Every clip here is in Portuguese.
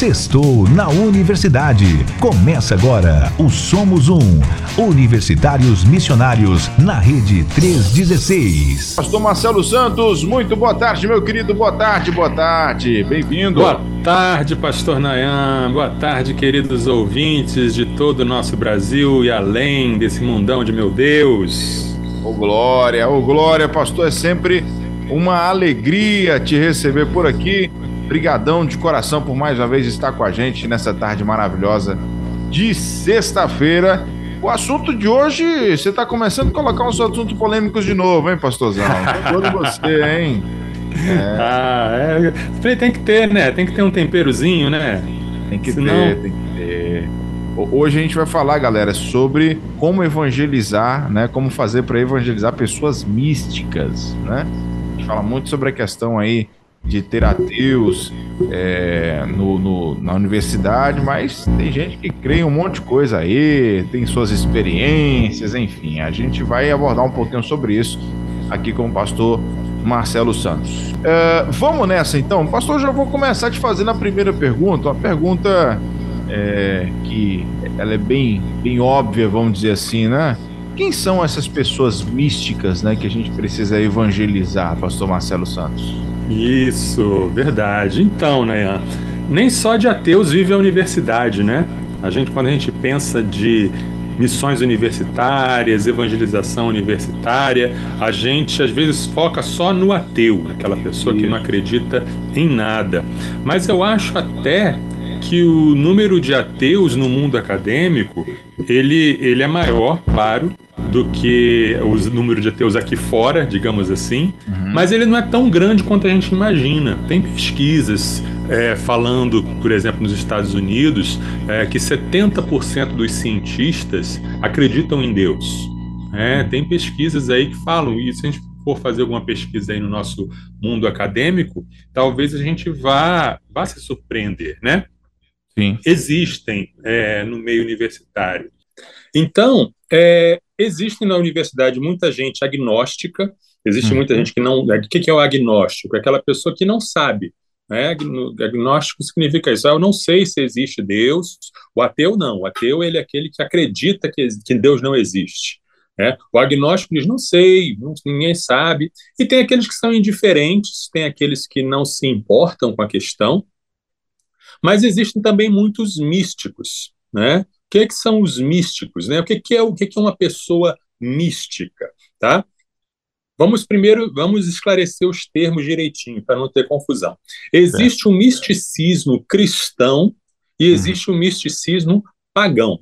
Sextou na Universidade. Começa agora o Somos Um. Universitários Missionários na Rede 316. Pastor Marcelo Santos, muito boa tarde, meu querido. Boa tarde, boa tarde. Bem-vindo. Boa tarde, Pastor Nayan. Boa tarde, queridos ouvintes de todo o nosso Brasil e além desse mundão de meu Deus. Ô, Glória, ô, Glória, pastor, é sempre uma alegria te receber por aqui. Brigadão de coração por mais uma vez estar com a gente nessa tarde maravilhosa de sexta-feira. O assunto de hoje, você está começando a colocar uns assuntos polêmicos de novo, hein, pastorzão? Todo você, hein? É. Ah, é. Tem que ter, né? Tem que ter um temperozinho, né? Tem que Senão... ter, tem que ter. Hoje a gente vai falar, galera, sobre como evangelizar, né? Como fazer para evangelizar pessoas místicas, né? A gente fala muito sobre a questão aí de ter ateus é, no, no, na universidade, mas tem gente que crê em um monte de coisa aí, tem suas experiências, enfim. A gente vai abordar um pouquinho sobre isso aqui com o pastor Marcelo Santos. É, vamos nessa então. Pastor, já vou começar te fazendo a primeira pergunta, uma pergunta é, que ela é bem, bem óbvia, vamos dizer assim, né? Quem são essas pessoas místicas né, que a gente precisa evangelizar, pastor Marcelo Santos? Isso, verdade. Então, né, nem só de ateus vive a universidade, né? A gente, quando a gente pensa de missões universitárias, evangelização universitária, a gente às vezes foca só no ateu, aquela pessoa que não acredita em nada. Mas eu acho até que o número de ateus no mundo acadêmico ele, ele é maior, claro, do que o número de ateus aqui fora, digamos assim. Mas ele não é tão grande quanto a gente imagina. Tem pesquisas é, falando, por exemplo, nos Estados Unidos, é, que 70% dos cientistas acreditam em Deus. É, tem pesquisas aí que falam isso. Se a gente for fazer alguma pesquisa aí no nosso mundo acadêmico, talvez a gente vá, vá se surpreender, né? Sim. Existem é, no meio universitário. Então, é, existe na universidade muita gente agnóstica, existe uhum. muita gente que não. O que é o agnóstico? É aquela pessoa que não sabe. Né? Agnóstico significa isso. Ah, eu não sei se existe Deus. O ateu não. O ateu ele é aquele que acredita que, que Deus não existe. Né? O agnóstico diz: não sei, não, ninguém sabe. E tem aqueles que são indiferentes, tem aqueles que não se importam com a questão. Mas existem também muitos místicos, né? que, é que são os místicos? Né? O que, que é o que, que é uma pessoa mística? Tá? Vamos primeiro vamos esclarecer os termos direitinho para não ter confusão. Existe um misticismo cristão e uhum. existe um misticismo pagão.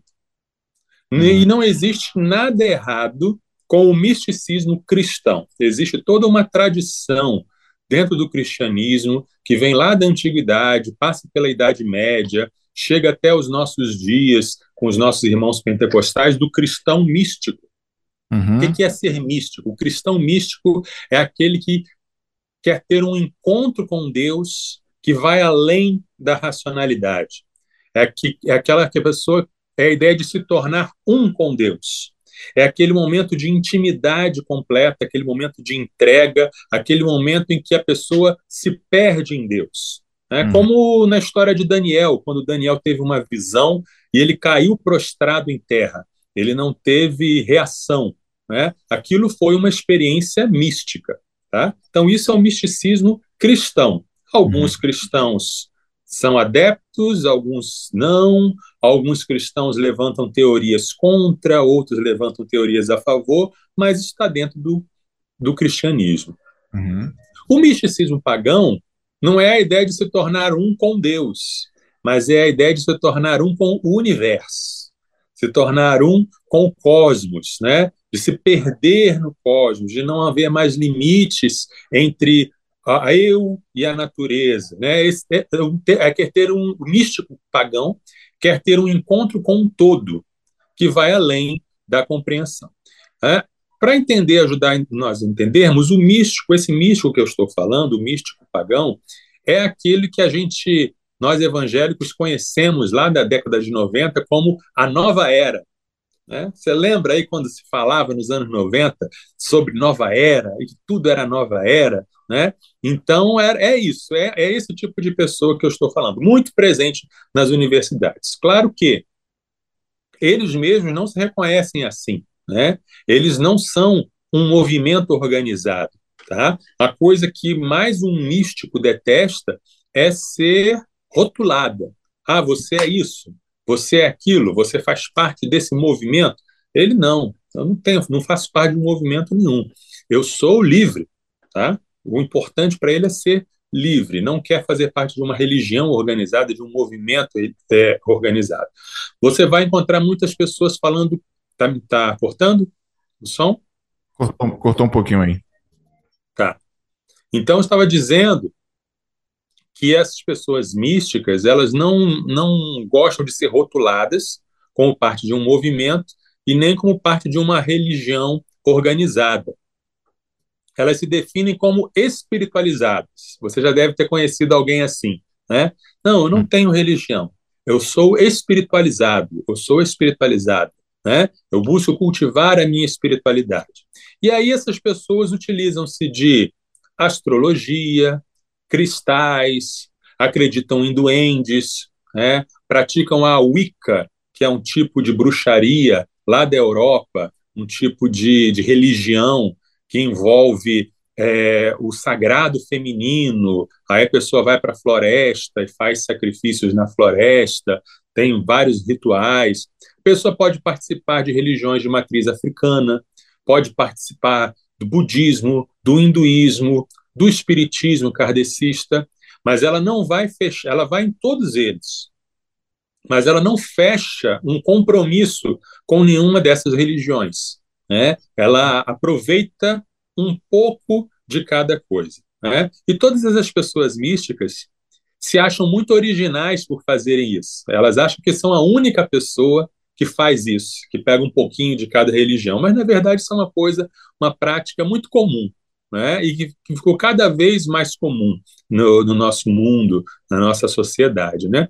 Uhum. E não existe nada errado com o misticismo cristão. Existe toda uma tradição dentro do cristianismo que vem lá da antiguidade, passa pela Idade Média, chega até os nossos dias com os nossos irmãos pentecostais do cristão místico. Uhum. O que é ser místico? O cristão místico é aquele que quer ter um encontro com Deus que vai além da racionalidade. É, que, é aquela que a pessoa é a ideia de se tornar um com Deus. É aquele momento de intimidade completa, aquele momento de entrega, aquele momento em que a pessoa se perde em Deus. Né? Hum. Como na história de Daniel, quando Daniel teve uma visão e ele caiu prostrado em terra, ele não teve reação. Né? Aquilo foi uma experiência mística. Tá? Então, isso é um misticismo cristão. Alguns hum. cristãos são adeptos, alguns não, alguns cristãos levantam teorias contra, outros levantam teorias a favor, mas está dentro do, do cristianismo. Uhum. O misticismo pagão não é a ideia de se tornar um com Deus, mas é a ideia de se tornar um com o universo, se tornar um com o cosmos, né? de se perder no cosmos, de não haver mais limites entre a eu e a natureza. Né? Esse, é, é, é, quer ter um místico pagão, quer ter um encontro com um todo, que vai além da compreensão. É? Para entender, ajudar nós a entendermos, o místico, esse místico que eu estou falando, o místico pagão, é aquele que a gente, nós evangélicos, conhecemos lá da década de 90 como a nova era. Né? Você lembra aí quando se falava nos anos 90 sobre nova era, e que tudo era nova era? Né? Então, é, é isso, é, é esse tipo de pessoa que eu estou falando, muito presente nas universidades. Claro que eles mesmos não se reconhecem assim, né? eles não são um movimento organizado. Tá? A coisa que mais um místico detesta é ser rotulada. Ah, você é isso, você é aquilo, você faz parte desse movimento. Ele não, eu não tenho, não faço parte de um movimento nenhum. Eu sou livre, tá? O importante para ele é ser livre, não quer fazer parte de uma religião organizada, de um movimento é, organizado. Você vai encontrar muitas pessoas falando, tá, tá cortando o som? Cortou, cortou um pouquinho aí. Tá. Então, eu estava dizendo que essas pessoas místicas, elas não, não gostam de ser rotuladas como parte de um movimento e nem como parte de uma religião organizada. Elas se definem como espiritualizadas. Você já deve ter conhecido alguém assim, né? Não, eu não tenho religião. Eu sou espiritualizado. Eu sou espiritualizado, né? Eu busco cultivar a minha espiritualidade. E aí essas pessoas utilizam-se de astrologia, cristais, acreditam em duendes, né? praticam a Wicca, que é um tipo de bruxaria lá da Europa, um tipo de, de religião que envolve é, o sagrado feminino. Aí a pessoa vai para a floresta e faz sacrifícios na floresta, tem vários rituais. A pessoa pode participar de religiões de matriz africana, pode participar do budismo, do hinduísmo, do espiritismo kardecista, mas ela não vai fechar, ela vai em todos eles. Mas ela não fecha um compromisso com nenhuma dessas religiões. Né? Ela aproveita um pouco de cada coisa. Né? E todas essas pessoas místicas se acham muito originais por fazerem isso. Elas acham que são a única pessoa que faz isso, que pega um pouquinho de cada religião, mas na verdade isso é uma coisa, uma prática muito comum né, e que, ficou cada vez mais comum no, no nosso mundo, na nossa sociedade. Né?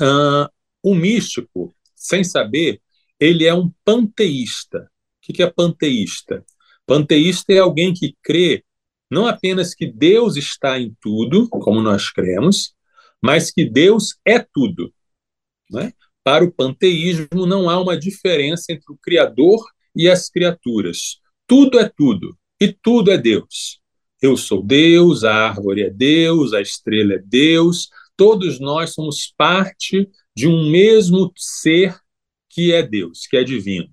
Uh, o místico, sem saber, ele é um panteísta. O que é panteísta? Panteísta é alguém que crê não apenas que Deus está em tudo, como nós cremos, mas que Deus é tudo. Né? Para o panteísmo, não há uma diferença entre o Criador e as criaturas. Tudo é tudo e tudo é Deus. Eu sou Deus, a árvore é Deus, a estrela é Deus, todos nós somos parte de um mesmo ser que é Deus, que é divino.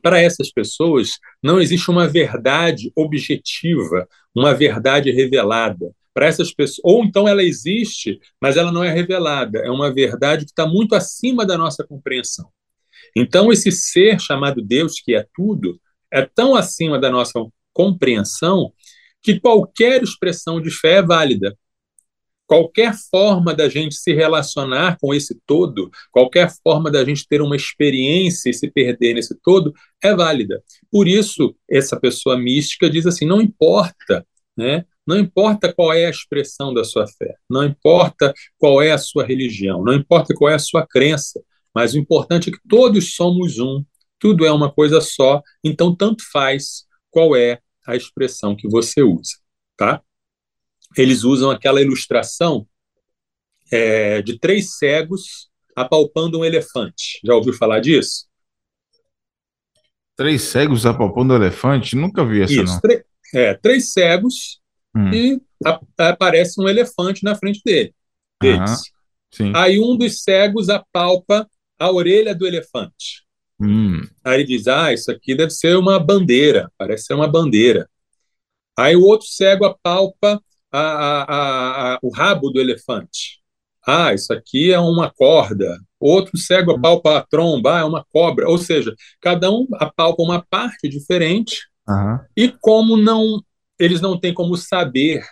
Para essas pessoas, não existe uma verdade objetiva, uma verdade revelada. Para essas pessoas, ou então ela existe, mas ela não é revelada. É uma verdade que está muito acima da nossa compreensão. Então, esse ser chamado Deus, que é tudo, é tão acima da nossa compreensão que qualquer expressão de fé é válida. Qualquer forma da gente se relacionar com esse todo, qualquer forma da gente ter uma experiência e se perder nesse todo, é válida. Por isso, essa pessoa mística diz assim: não importa, né? Não importa qual é a expressão da sua fé, não importa qual é a sua religião, não importa qual é a sua crença, mas o importante é que todos somos um, tudo é uma coisa só, então tanto faz qual é a expressão que você usa, tá? Eles usam aquela ilustração é, de três cegos apalpando um elefante. Já ouviu falar disso? Três cegos apalpando um elefante? Nunca vi essa, Isso, não. É, três cegos hum. e aparece um elefante na frente dele, deles. Aí um dos cegos apalpa a orelha do elefante. Hum. Aí ele diz: Ah, isso aqui deve ser uma bandeira, parece ser uma bandeira. Aí o outro cego apalpa a, a, a, o rabo do elefante. Ah, isso aqui é uma corda. Outro cego apalpa a tromba, ah, é uma cobra. Ou seja, cada um apalpa uma parte diferente. Uhum. E como não eles não têm como saber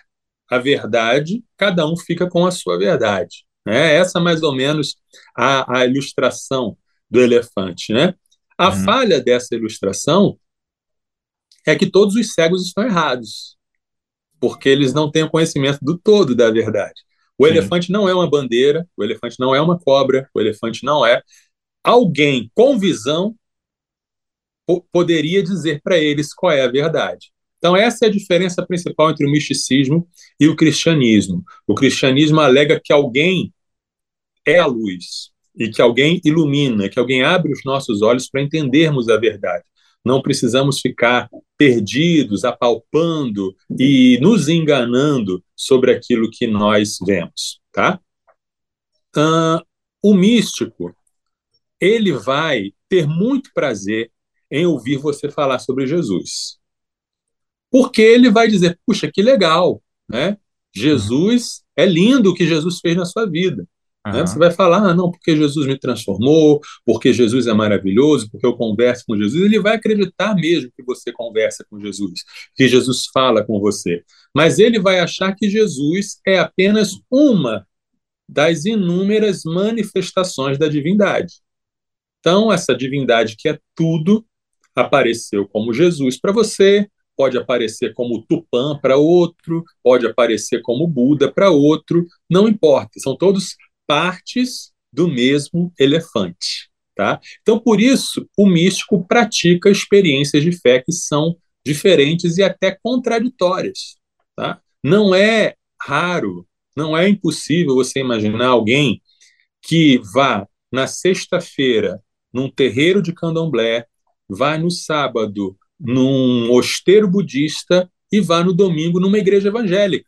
a verdade, cada um fica com a sua verdade. Né? Essa mais ou menos a, a ilustração do elefante, né? A uhum. falha dessa ilustração é que todos os cegos estão errados, porque eles não têm o conhecimento do todo da verdade. O Sim. elefante não é uma bandeira, o elefante não é uma cobra, o elefante não é. alguém com visão poderia dizer para eles qual é a verdade. Então, essa é a diferença principal entre o misticismo e o cristianismo. O cristianismo alega que alguém é a luz e que alguém ilumina, que alguém abre os nossos olhos para entendermos a verdade. Não precisamos ficar perdidos, apalpando e nos enganando sobre aquilo que nós vemos, tá? Uh, o místico, ele vai ter muito prazer em ouvir você falar sobre Jesus. Porque ele vai dizer, puxa, que legal, né? Jesus, é lindo o que Jesus fez na sua vida. Uhum. Você vai falar, ah, não, porque Jesus me transformou, porque Jesus é maravilhoso, porque eu converso com Jesus. Ele vai acreditar mesmo que você conversa com Jesus, que Jesus fala com você. Mas ele vai achar que Jesus é apenas uma das inúmeras manifestações da divindade. Então, essa divindade que é tudo apareceu como Jesus para você, pode aparecer como Tupã para outro, pode aparecer como Buda para outro, não importa, são todos partes do mesmo elefante. Tá? Então, por isso, o místico pratica experiências de fé que são diferentes e até contraditórias. Tá? Não é raro, não é impossível você imaginar alguém que vá na sexta-feira num terreiro de candomblé, vá no sábado num mosteiro budista e vá no domingo numa igreja evangélica.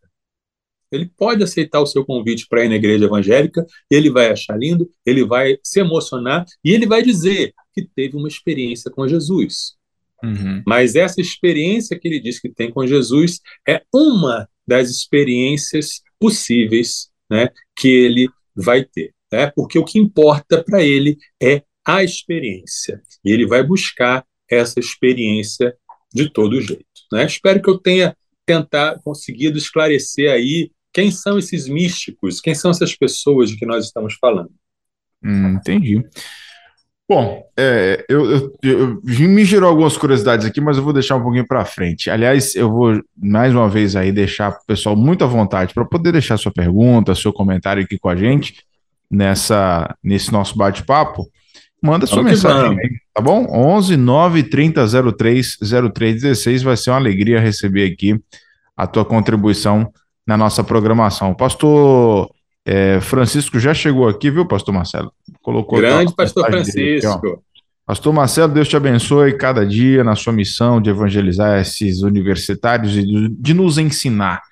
Ele pode aceitar o seu convite para ir na igreja evangélica, ele vai achar lindo, ele vai se emocionar e ele vai dizer que teve uma experiência com Jesus. Uhum. Mas essa experiência que ele diz que tem com Jesus é uma das experiências possíveis né, que ele vai ter. Né? Porque o que importa para ele é a experiência. E ele vai buscar essa experiência de todo jeito. Né? Espero que eu tenha tentar conseguido esclarecer aí quem são esses místicos, quem são essas pessoas de que nós estamos falando. Hum, entendi. Bom, é, eu, eu, eu, me gerou algumas curiosidades aqui, mas eu vou deixar um pouquinho para frente. Aliás, eu vou mais uma vez aí deixar o pessoal muito à vontade para poder deixar sua pergunta, seu comentário aqui com a gente nessa nesse nosso bate-papo. Manda sua vamos mensagem aí, tá bom? 11 9 30 03 03 16. Vai ser uma alegria receber aqui a tua contribuição na nossa programação. O pastor é, Francisco já chegou aqui, viu, pastor Marcelo? Colocou Grande pastor Francisco. Pastor Marcelo, Deus te abençoe cada dia na sua missão de evangelizar esses universitários e de nos ensinar.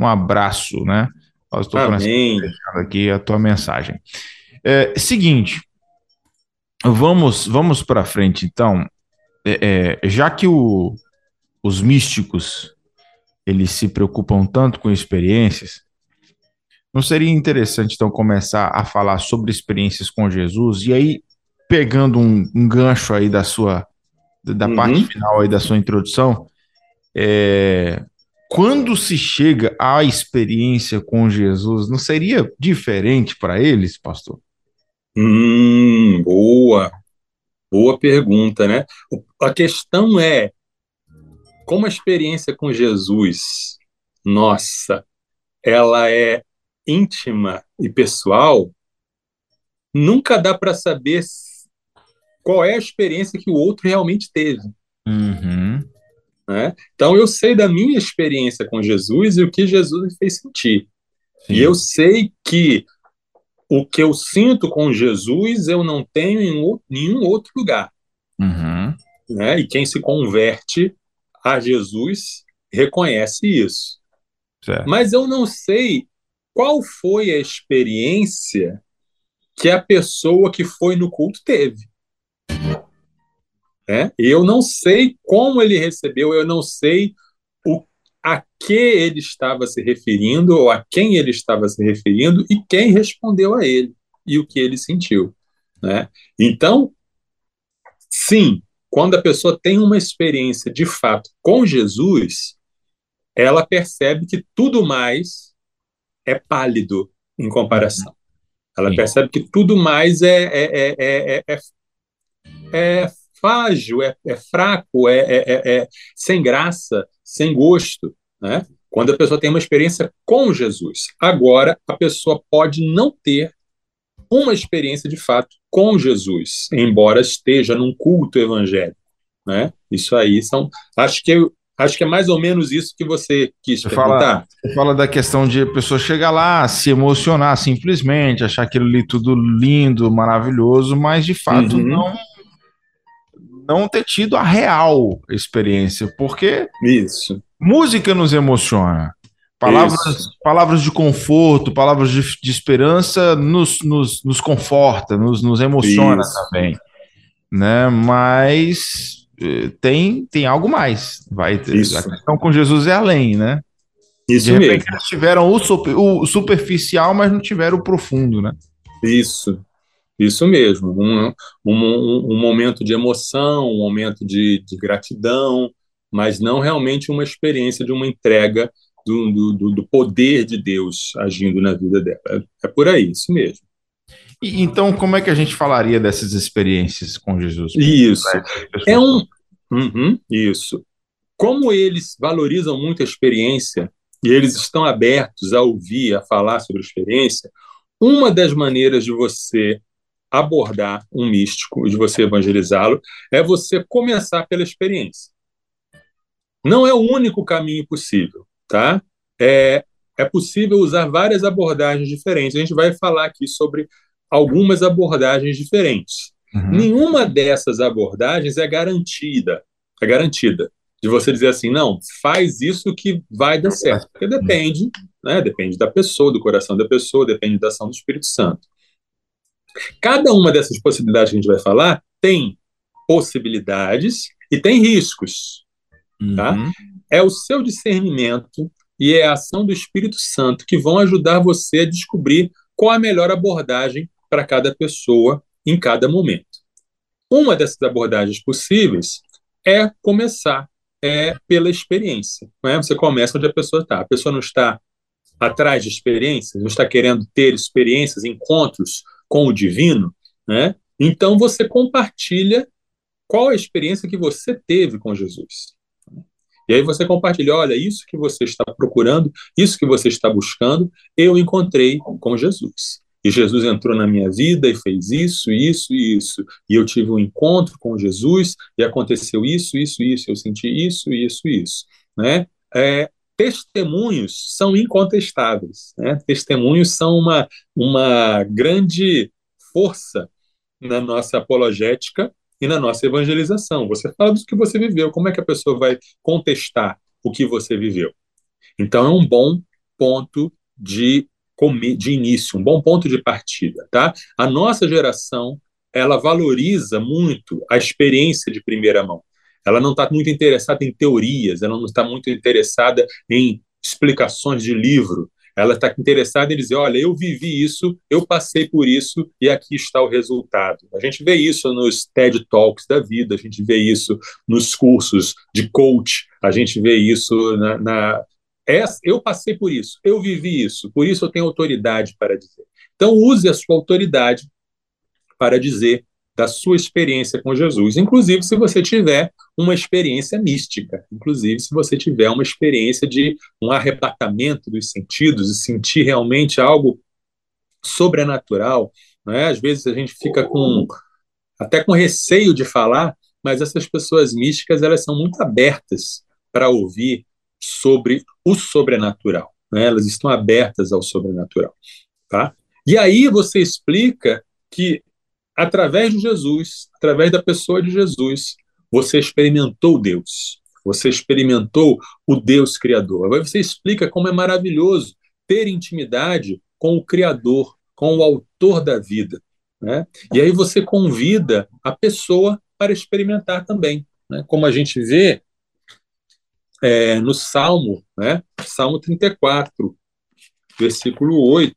Um abraço, né? Pastor Amém. Francisco, aqui a tua mensagem. É, seguinte, Vamos, vamos para frente, então. É, é, já que o, os místicos eles se preocupam tanto com experiências, não seria interessante então começar a falar sobre experiências com Jesus e aí pegando um, um gancho aí da sua da uhum. parte final aí da sua introdução, é, quando se chega à experiência com Jesus, não seria diferente para eles, pastor? Hum, boa, boa pergunta, né? A questão é como a experiência com Jesus, nossa, ela é íntima e pessoal, nunca dá para saber qual é a experiência que o outro realmente teve. Uhum. Né? Então eu sei da minha experiência com Jesus e o que Jesus me fez sentir. Sim. E eu sei que o que eu sinto com Jesus eu não tenho em nenhum outro lugar. Uhum. Né? E quem se converte a Jesus reconhece isso. Certo. Mas eu não sei qual foi a experiência que a pessoa que foi no culto teve. É? Eu não sei como ele recebeu, eu não sei a que ele estava se referindo, ou a quem ele estava se referindo, e quem respondeu a ele, e o que ele sentiu. Né? Então, sim, quando a pessoa tem uma experiência de fato com Jesus, ela percebe que tudo mais é pálido em comparação. Ela sim. percebe que tudo mais é, é, é, é, é frágil, é, fraco, é, sem graça, sem gosto, né? Quando a pessoa tem uma experiência com Jesus. Agora, a pessoa pode não ter uma experiência de fato com Jesus, embora esteja num culto evangélico. Né? Isso aí são. Acho que eu, Acho que é mais ou menos isso que você quis você perguntar. Fala, você fala da questão de a pessoa chegar lá, se emocionar simplesmente, achar aquilo ali tudo lindo, maravilhoso, mas de fato uhum. não não ter tido a real experiência, porque isso. música nos emociona. Palavras, palavras de conforto, palavras de, de esperança nos, nos, nos conforta, nos, nos emociona isso. também. Né? Mas eh, tem, tem algo mais. Vai ter, Isso. A questão com Jesus é além, né? Isso De mesmo. Eles tiveram o, super, o, superficial, mas não tiveram o profundo, né? Isso. Isso mesmo. Um, um, um momento de emoção, um momento de, de, gratidão, mas não realmente uma experiência de uma entrega do, do, do poder de Deus agindo na vida dela. É, é por aí, isso mesmo. E, então, como é que a gente falaria dessas experiências com Jesus? Isso. É um. Uhum, isso. Como eles valorizam muito a experiência e eles estão abertos a ouvir, a falar sobre a experiência, uma das maneiras de você abordar um místico, de você evangelizá-lo, é você começar pela experiência. Não é o único caminho possível, tá? É, é possível usar várias abordagens diferentes. A gente vai falar aqui sobre algumas abordagens diferentes. Uhum. Nenhuma dessas abordagens é garantida, é garantida de você dizer assim, não, faz isso que vai dar certo, porque depende, né, depende da pessoa, do coração da pessoa, depende da ação do Espírito Santo. Cada uma dessas possibilidades que a gente vai falar tem possibilidades e tem riscos, tá? uhum. É o seu discernimento e é a ação do Espírito Santo que vão ajudar você a descobrir qual a melhor abordagem para cada pessoa em cada momento. Uma dessas abordagens possíveis é começar é, pela experiência. Né? Você começa onde a pessoa está. A pessoa não está atrás de experiências, não está querendo ter experiências, encontros com o divino, né? Então você compartilha qual a experiência que você teve com Jesus. E aí você compartilha, olha, isso que você está procurando, isso que você está buscando, eu encontrei com Jesus. E Jesus entrou na minha vida e fez isso, isso e isso. E eu tive um encontro com Jesus e aconteceu isso, isso, isso. Eu senti isso, isso, isso. Né? É, testemunhos são incontestáveis. Né? Testemunhos são uma, uma grande força na nossa apologética e na nossa evangelização. Você fala do que você viveu, como é que a pessoa vai contestar o que você viveu? Então, é um bom ponto de de início, um bom ponto de partida, tá? A nossa geração, ela valoriza muito a experiência de primeira mão. Ela não está muito interessada em teorias, ela não está muito interessada em explicações de livro. Ela está interessada em dizer: olha, eu vivi isso, eu passei por isso e aqui está o resultado. A gente vê isso nos TED Talks da vida, a gente vê isso nos cursos de coach, a gente vê isso na, na eu passei por isso, eu vivi isso, por isso eu tenho autoridade para dizer. Então, use a sua autoridade para dizer da sua experiência com Jesus, inclusive se você tiver uma experiência mística, inclusive se você tiver uma experiência de um arrebatamento dos sentidos e sentir realmente algo sobrenatural. Né? Às vezes a gente fica com até com receio de falar, mas essas pessoas místicas elas são muito abertas para ouvir sobre o sobrenatural. Né? Elas estão abertas ao sobrenatural. Tá? E aí você explica que, através de Jesus, através da pessoa de Jesus, você experimentou Deus. Você experimentou o Deus Criador. Aí você explica como é maravilhoso ter intimidade com o Criador, com o Autor da vida. Né? E aí você convida a pessoa para experimentar também. Né? Como a gente vê é, no Salmo, né? Salmo 34, versículo 8.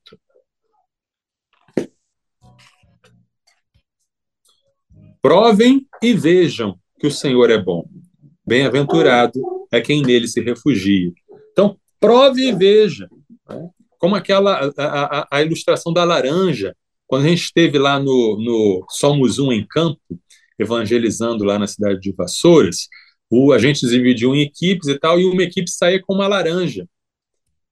Provem e vejam que o Senhor é bom. Bem-aventurado é quem nele se refugia. Então, prove e veja. Né? Como aquela a, a, a, ilustração da laranja, quando a gente esteve lá no, no Somos Um em Campo, evangelizando lá na cidade de Vassouras, o, a gente dividiu em equipes e tal, e uma equipe saía com uma laranja.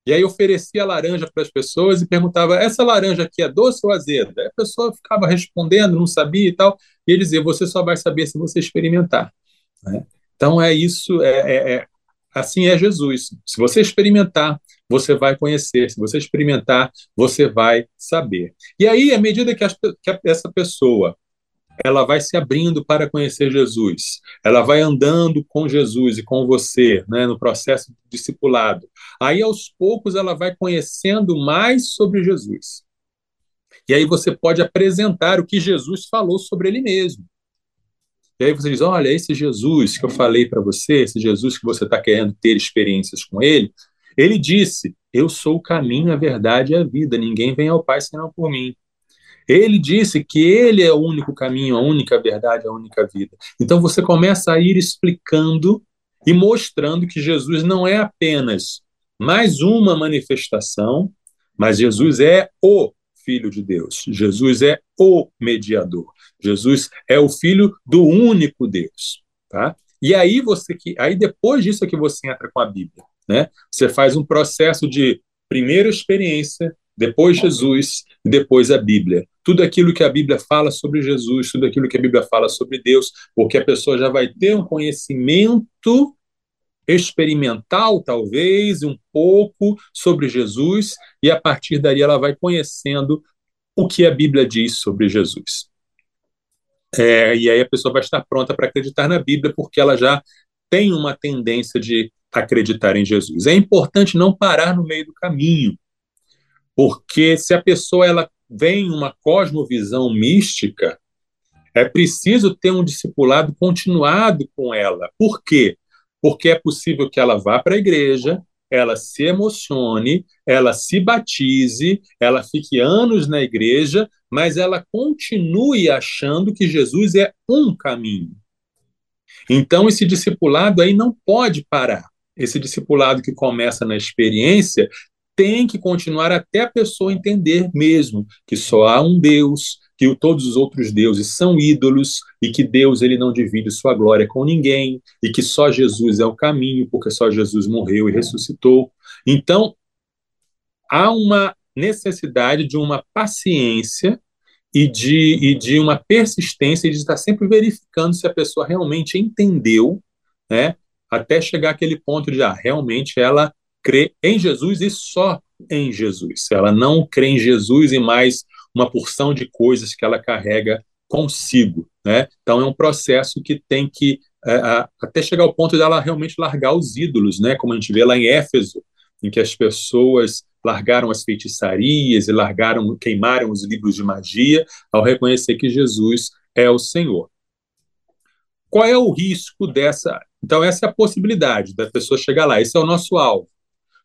E aí oferecia laranja para as pessoas e perguntava: essa laranja aqui é doce ou azeda? A pessoa ficava respondendo, não sabia e tal. E ele dizia: você só vai saber se você experimentar. Né? Então é isso, é, é, é, assim é Jesus. Se você experimentar, você vai conhecer. Se você experimentar, você vai saber. E aí, à medida que, as, que essa pessoa ela vai se abrindo para conhecer Jesus, ela vai andando com Jesus e com você, né, no processo discipulado. Aí, aos poucos, ela vai conhecendo mais sobre Jesus. E aí você pode apresentar o que Jesus falou sobre ele mesmo. E aí você diz: olha, esse Jesus que eu falei para você, esse Jesus que você está querendo ter experiências com ele, ele disse: Eu sou o caminho, a verdade e a vida. Ninguém vem ao Pai senão por mim. Ele disse que ele é o único caminho, a única verdade, a única vida. Então você começa a ir explicando e mostrando que Jesus não é apenas mais uma manifestação, mas Jesus é o Filho de Deus. Jesus é o mediador. Jesus é o Filho do único Deus, tá? E aí você que aí depois disso é que você entra com a Bíblia, né? Você faz um processo de primeira experiência, depois Jesus e depois a Bíblia. Tudo aquilo que a Bíblia fala sobre Jesus, tudo aquilo que a Bíblia fala sobre Deus, porque a pessoa já vai ter um conhecimento experimental, talvez, um pouco sobre Jesus, e a partir daí ela vai conhecendo o que a Bíblia diz sobre Jesus. É, e aí a pessoa vai estar pronta para acreditar na Bíblia, porque ela já tem uma tendência de acreditar em Jesus. É importante não parar no meio do caminho. Porque se a pessoa ela vem uma cosmovisão mística, é preciso ter um discipulado continuado com ela. Por quê? Porque é possível que ela vá para a igreja, ela se emocione, ela se batize, ela fique anos na igreja, mas ela continue achando que Jesus é um caminho. Então, esse discipulado aí não pode parar. Esse discipulado que começa na experiência tem que continuar até a pessoa entender mesmo que só há um Deus, que todos os outros deuses são ídolos e que Deus ele não divide sua glória com ninguém e que só Jesus é o caminho, porque só Jesus morreu e ressuscitou. Então, há uma necessidade de uma paciência e de, e de uma persistência de estar sempre verificando se a pessoa realmente entendeu, né, até chegar àquele ponto de, ah, realmente ela crê em Jesus e só em Jesus. Ela não crê em Jesus e mais uma porção de coisas que ela carrega consigo. Né? Então é um processo que tem que é, até chegar ao ponto dela realmente largar os ídolos, né? como a gente vê lá em Éfeso, em que as pessoas largaram as feitiçarias e largaram, queimaram os livros de magia ao reconhecer que Jesus é o Senhor. Qual é o risco dessa? Então essa é a possibilidade da pessoa chegar lá. Esse é o nosso alvo.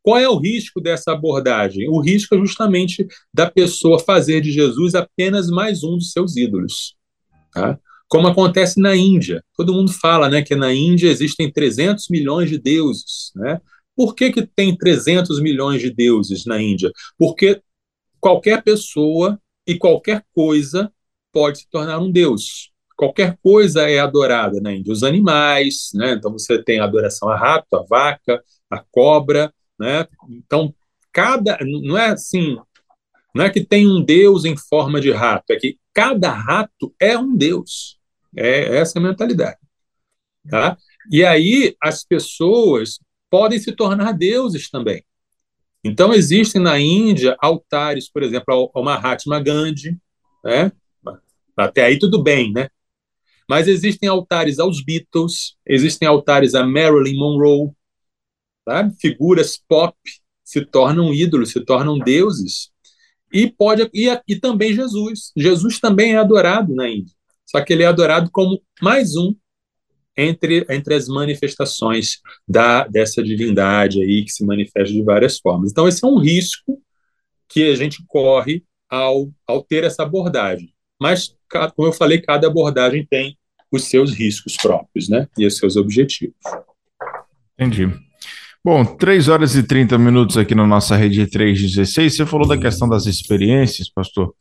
Qual é o risco dessa abordagem? O risco é justamente da pessoa fazer de Jesus apenas mais um dos seus ídolos. Tá? Como acontece na Índia. Todo mundo fala né, que na Índia existem 300 milhões de deuses. Né? Por que, que tem 300 milhões de deuses na Índia? Porque qualquer pessoa e qualquer coisa pode se tornar um deus. Qualquer coisa é adorada na Índia. Os animais, né? então você tem a adoração a rato, a vaca, a cobra, né? Então, cada. Não é assim. Não é que tem um Deus em forma de rato, é que cada rato é um Deus. É essa a mentalidade. Tá? E aí as pessoas podem se tornar deuses também. Então, existem na Índia altares, por exemplo, ao Mahatma Gandhi, né? até aí tudo bem, né? Mas existem altares aos Beatles, existem altares a Marilyn Monroe, sabe? Figuras pop se tornam ídolos, se tornam deuses. E pode e, e também Jesus. Jesus também é adorado na Índia. Só que ele é adorado como mais um entre, entre as manifestações da, dessa divindade aí que se manifesta de várias formas. Então, esse é um risco que a gente corre ao, ao ter essa abordagem. Mas, como eu falei, cada abordagem tem os seus riscos próprios, né? E os seus objetivos. Entendi. Bom, 3 horas e 30 minutos aqui na nossa rede 316. Você falou da questão das experiências, pastor.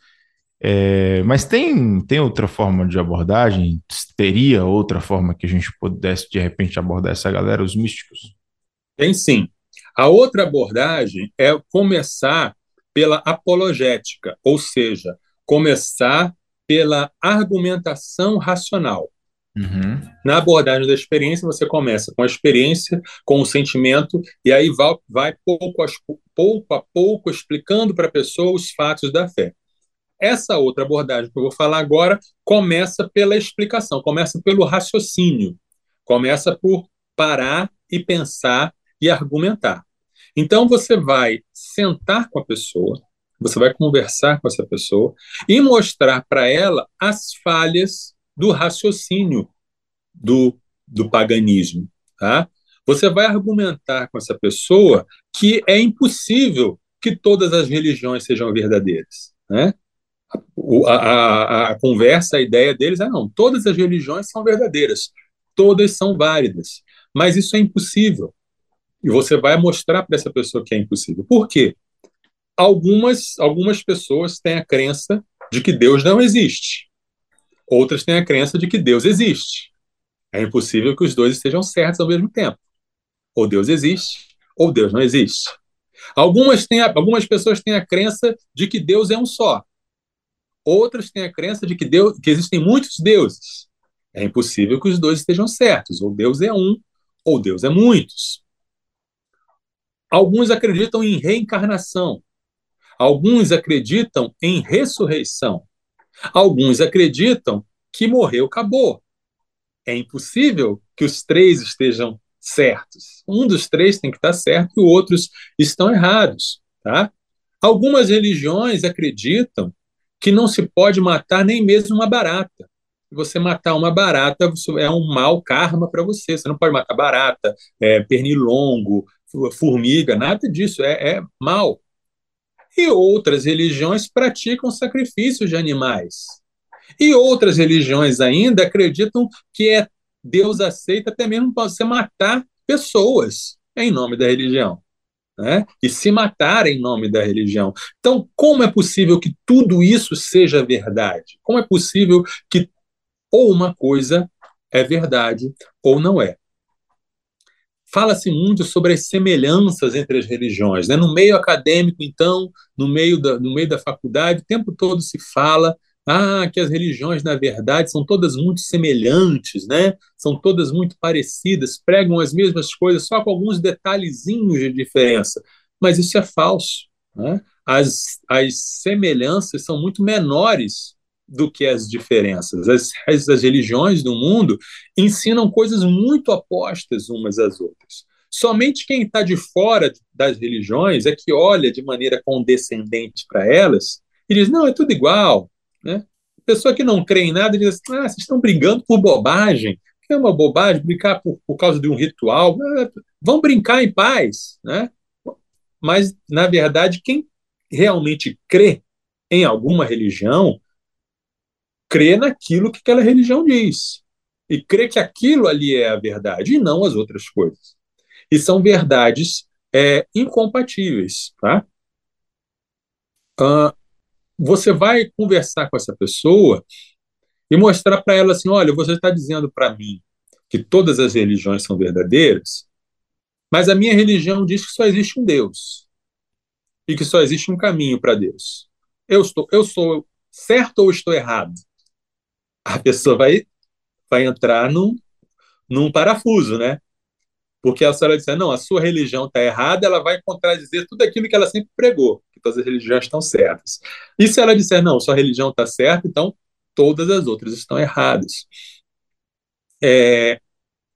É, mas tem, tem outra forma de abordagem? Teria outra forma que a gente pudesse, de repente, abordar essa galera, os místicos? Tem sim. A outra abordagem é começar pela apologética, ou seja, começar pela argumentação racional. Uhum. Na abordagem da experiência, você começa com a experiência, com o sentimento, e aí vai, vai pouco, a, pouco a pouco explicando para a pessoa os fatos da fé. Essa outra abordagem que eu vou falar agora começa pela explicação, começa pelo raciocínio, começa por parar e pensar e argumentar. Então você vai sentar com a pessoa, você vai conversar com essa pessoa e mostrar para ela as falhas do raciocínio do, do paganismo. Tá? Você vai argumentar com essa pessoa que é impossível que todas as religiões sejam verdadeiras. Né? A, a, a, conversa, a ideia deles é: não, todas as religiões são verdadeiras, todas são válidas, mas isso é impossível. E você vai mostrar para essa pessoa que é impossível. Por quê? Algumas, algumas pessoas têm a crença de que Deus não existe. Outras têm a crença de que Deus existe. É impossível que os dois estejam certos ao mesmo tempo. Ou Deus existe, ou Deus não existe. Algumas, têm a, algumas pessoas têm a crença de que Deus é um só. Outras têm a crença de que, Deus, que existem muitos deuses. É impossível que os dois estejam certos. Ou Deus é um, ou Deus é muitos. Alguns acreditam em reencarnação. Alguns acreditam em ressurreição. Alguns acreditam que morreu, acabou. É impossível que os três estejam certos. Um dos três tem que estar certo e os outros estão errados. Tá? Algumas religiões acreditam que não se pode matar nem mesmo uma barata. Se você matar uma barata, é um mau karma para você. Você não pode matar barata, é, pernilongo, formiga, nada disso, é, é mal. E outras religiões praticam sacrifícios de animais. E outras religiões ainda acreditam que é Deus aceita até mesmo você matar pessoas em nome da religião. Né? E se matar em nome da religião. Então, como é possível que tudo isso seja verdade? Como é possível que ou uma coisa é verdade ou não é? Fala-se muito sobre as semelhanças entre as religiões. Né? No meio acadêmico, então, no meio, da, no meio da faculdade, o tempo todo se fala ah, que as religiões, na verdade, são todas muito semelhantes, né? são todas muito parecidas, pregam as mesmas coisas, só com alguns detalhezinhos de diferença. Mas isso é falso. Né? As, as semelhanças são muito menores do que as diferenças. As, as, as religiões do mundo ensinam coisas muito opostas umas às outras. Somente quem está de fora das religiões é que olha de maneira condescendente para elas e diz: não, é tudo igual. Né? A pessoa que não crê em nada diz: ah, vocês estão brigando por bobagem. Que é uma bobagem brincar por, por causa de um ritual. Vão brincar em paz. Né? Mas, na verdade, quem realmente crê em alguma religião crê naquilo que aquela religião diz. E crê que aquilo ali é a verdade e não as outras coisas. E são verdades é, incompatíveis. Tá? Você vai conversar com essa pessoa e mostrar para ela assim: olha, você está dizendo para mim que todas as religiões são verdadeiras, mas a minha religião diz que só existe um Deus e que só existe um caminho para Deus. Eu estou, eu sou certo ou estou errado? A pessoa vai, vai entrar num, num parafuso, né? Porque a senhora disser, não, a sua religião está errada, ela vai contradizer tudo aquilo que ela sempre pregou, que todas as religiões estão certas. E se ela disser, não, sua religião está certa, então todas as outras estão erradas. É,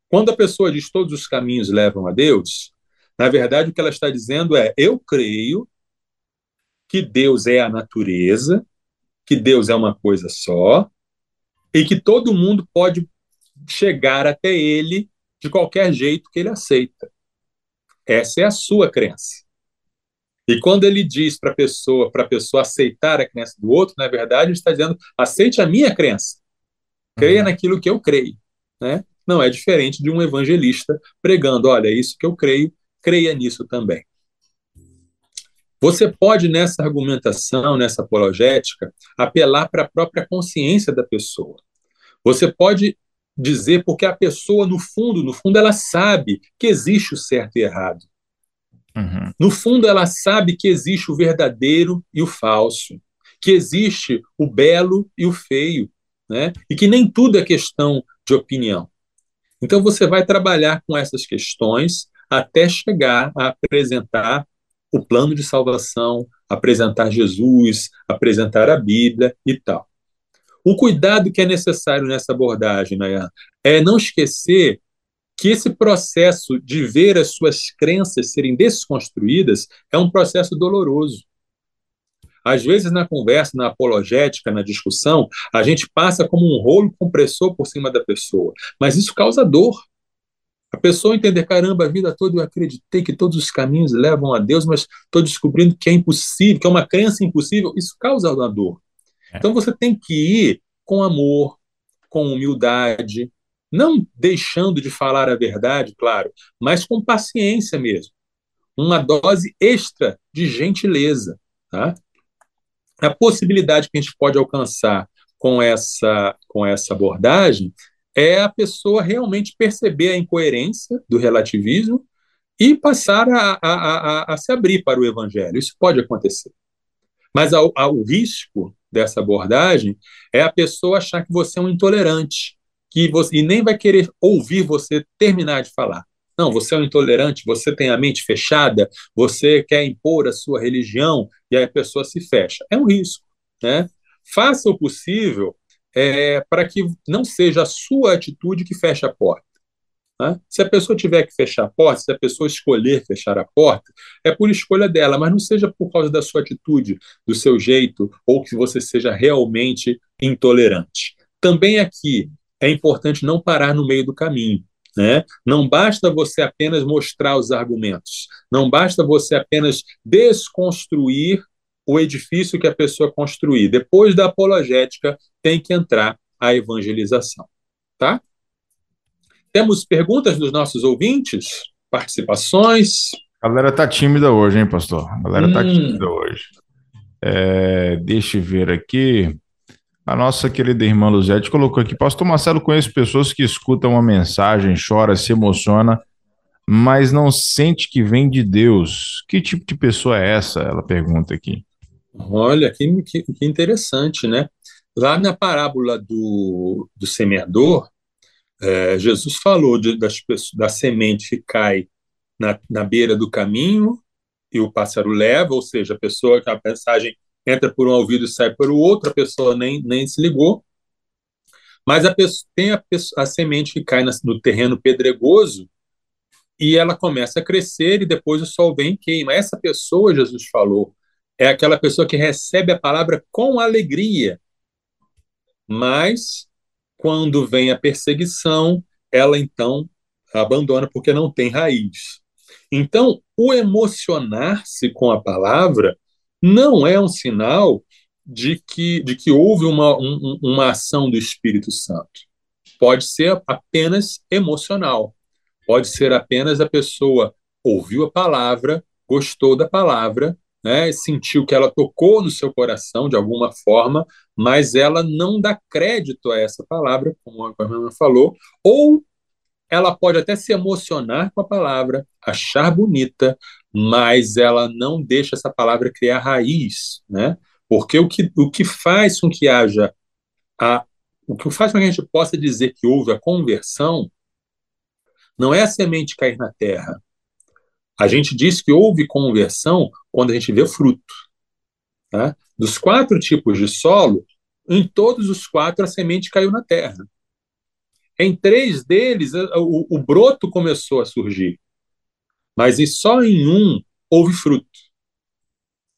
quando a pessoa diz todos os caminhos levam a Deus, na verdade o que ela está dizendo é: eu creio que Deus é a natureza, que Deus é uma coisa só, e que todo mundo pode chegar até ele de qualquer jeito que ele aceita. Essa é a sua crença. E quando ele diz para a pessoa, para a pessoa aceitar a crença do outro, na verdade, ele está dizendo: aceite a minha crença. Creia uhum. naquilo que eu creio. Né? Não é diferente de um evangelista pregando: olha, é isso que eu creio, creia nisso também. Você pode, nessa argumentação, nessa apologética, apelar para a própria consciência da pessoa. Você pode dizer porque a pessoa, no fundo, no fundo, ela sabe que existe o certo e errado. Uhum. No fundo, ela sabe que existe o verdadeiro e o falso, que existe o belo e o feio, né? e que nem tudo é questão de opinião. Então, você vai trabalhar com essas questões até chegar a apresentar o plano de salvação, apresentar Jesus, apresentar a Bíblia e tal. O cuidado que é necessário nessa abordagem, Nayan, é não esquecer que esse processo de ver as suas crenças serem desconstruídas é um processo doloroso. Às vezes, na conversa, na apologética, na discussão, a gente passa como um rolo compressor por cima da pessoa, mas isso causa dor. A pessoa entender, caramba, a vida toda eu acreditei que todos os caminhos levam a Deus, mas estou descobrindo que é impossível, que é uma crença impossível, isso causa uma dor. É. Então você tem que ir com amor, com humildade, não deixando de falar a verdade, claro, mas com paciência mesmo. Uma dose extra de gentileza. Tá? A possibilidade que a gente pode alcançar com essa, com essa abordagem é a pessoa realmente perceber a incoerência do relativismo e passar a, a, a, a se abrir para o evangelho. Isso pode acontecer. Mas o risco dessa abordagem é a pessoa achar que você é um intolerante, que você, e nem vai querer ouvir você terminar de falar. Não, você é um intolerante, você tem a mente fechada, você quer impor a sua religião e aí a pessoa se fecha. É um risco. Né? Faça o possível é, para que não seja a sua atitude que feche a porta. Né? Se a pessoa tiver que fechar a porta, se a pessoa escolher fechar a porta, é por escolha dela, mas não seja por causa da sua atitude, do seu jeito, ou que você seja realmente intolerante. Também aqui, é importante não parar no meio do caminho. Né? Não basta você apenas mostrar os argumentos, não basta você apenas desconstruir o edifício que a pessoa construir. Depois da apologética, tem que entrar a evangelização. Tá? Temos perguntas dos nossos ouvintes? Participações? A galera tá tímida hoje, hein, pastor? A galera tá hum. tá tímida hoje. É, deixa eu ver aqui. A nossa querida irmã Luzete colocou aqui: Pastor Marcelo conhece pessoas que escutam uma mensagem, chora, se emociona, mas não sente que vem de Deus. Que tipo de pessoa é essa? Ela pergunta aqui. Olha, que, que, que interessante, né? Lá na parábola do, do semeador, é, Jesus falou de, das, da semente que cai na, na beira do caminho e o pássaro leva, ou seja, a pessoa a mensagem entra por um ouvido e sai pelo outro, a pessoa nem, nem se ligou. Mas a pessoa, tem a, a semente que cai no terreno pedregoso e ela começa a crescer e depois o sol vem e queima. Essa pessoa, Jesus falou, é aquela pessoa que recebe a palavra com alegria, mas quando vem a perseguição, ela então abandona porque não tem raiz. Então, o emocionar-se com a palavra não é um sinal de que, de que houve uma, um, uma ação do Espírito Santo. Pode ser apenas emocional. Pode ser apenas a pessoa ouviu a palavra, gostou da palavra, né, sentiu que ela tocou no seu coração de alguma forma, mas ela não dá crédito a essa palavra, como a irmã falou, ou ela pode até se emocionar com a palavra, achar bonita, mas ela não deixa essa palavra criar raiz, né? Porque o que, o que faz com que haja a o que faz com que a gente possa dizer que houve a conversão não é a semente cair na terra. A gente diz que houve conversão quando a gente vê fruto. Tá? Dos quatro tipos de solo, em todos os quatro a semente caiu na terra. Em três deles, o, o broto começou a surgir mas só em um houve fruto.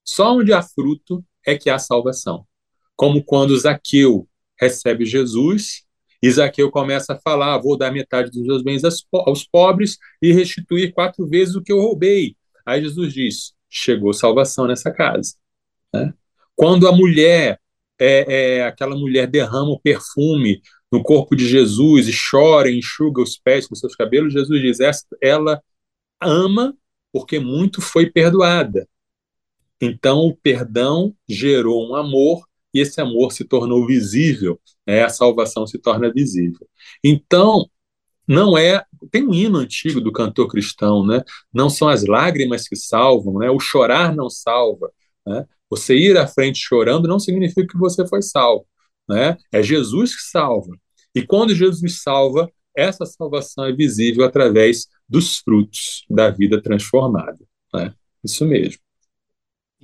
Só onde há fruto é que há salvação. Como quando Zaqueu recebe Jesus Zaqueu começa a falar: vou dar metade dos meus bens aos pobres e restituir quatro vezes o que eu roubei. Aí Jesus diz: chegou salvação nessa casa. Né? Quando a mulher, é, é, aquela mulher derrama o perfume no corpo de Jesus e chora, enxuga os pés com seus cabelos, Jesus diz: ela ama porque muito foi perdoada. Então, o perdão gerou um amor e esse amor se tornou visível, né? a salvação se torna visível. Então, não é. Tem um hino antigo do cantor cristão, né? Não são as lágrimas que salvam, né? O chorar não salva. Né? Você ir à frente chorando não significa que você foi salvo, né? É Jesus que salva. E quando Jesus salva, essa salvação é visível através dos frutos da vida transformada. Né? Isso mesmo.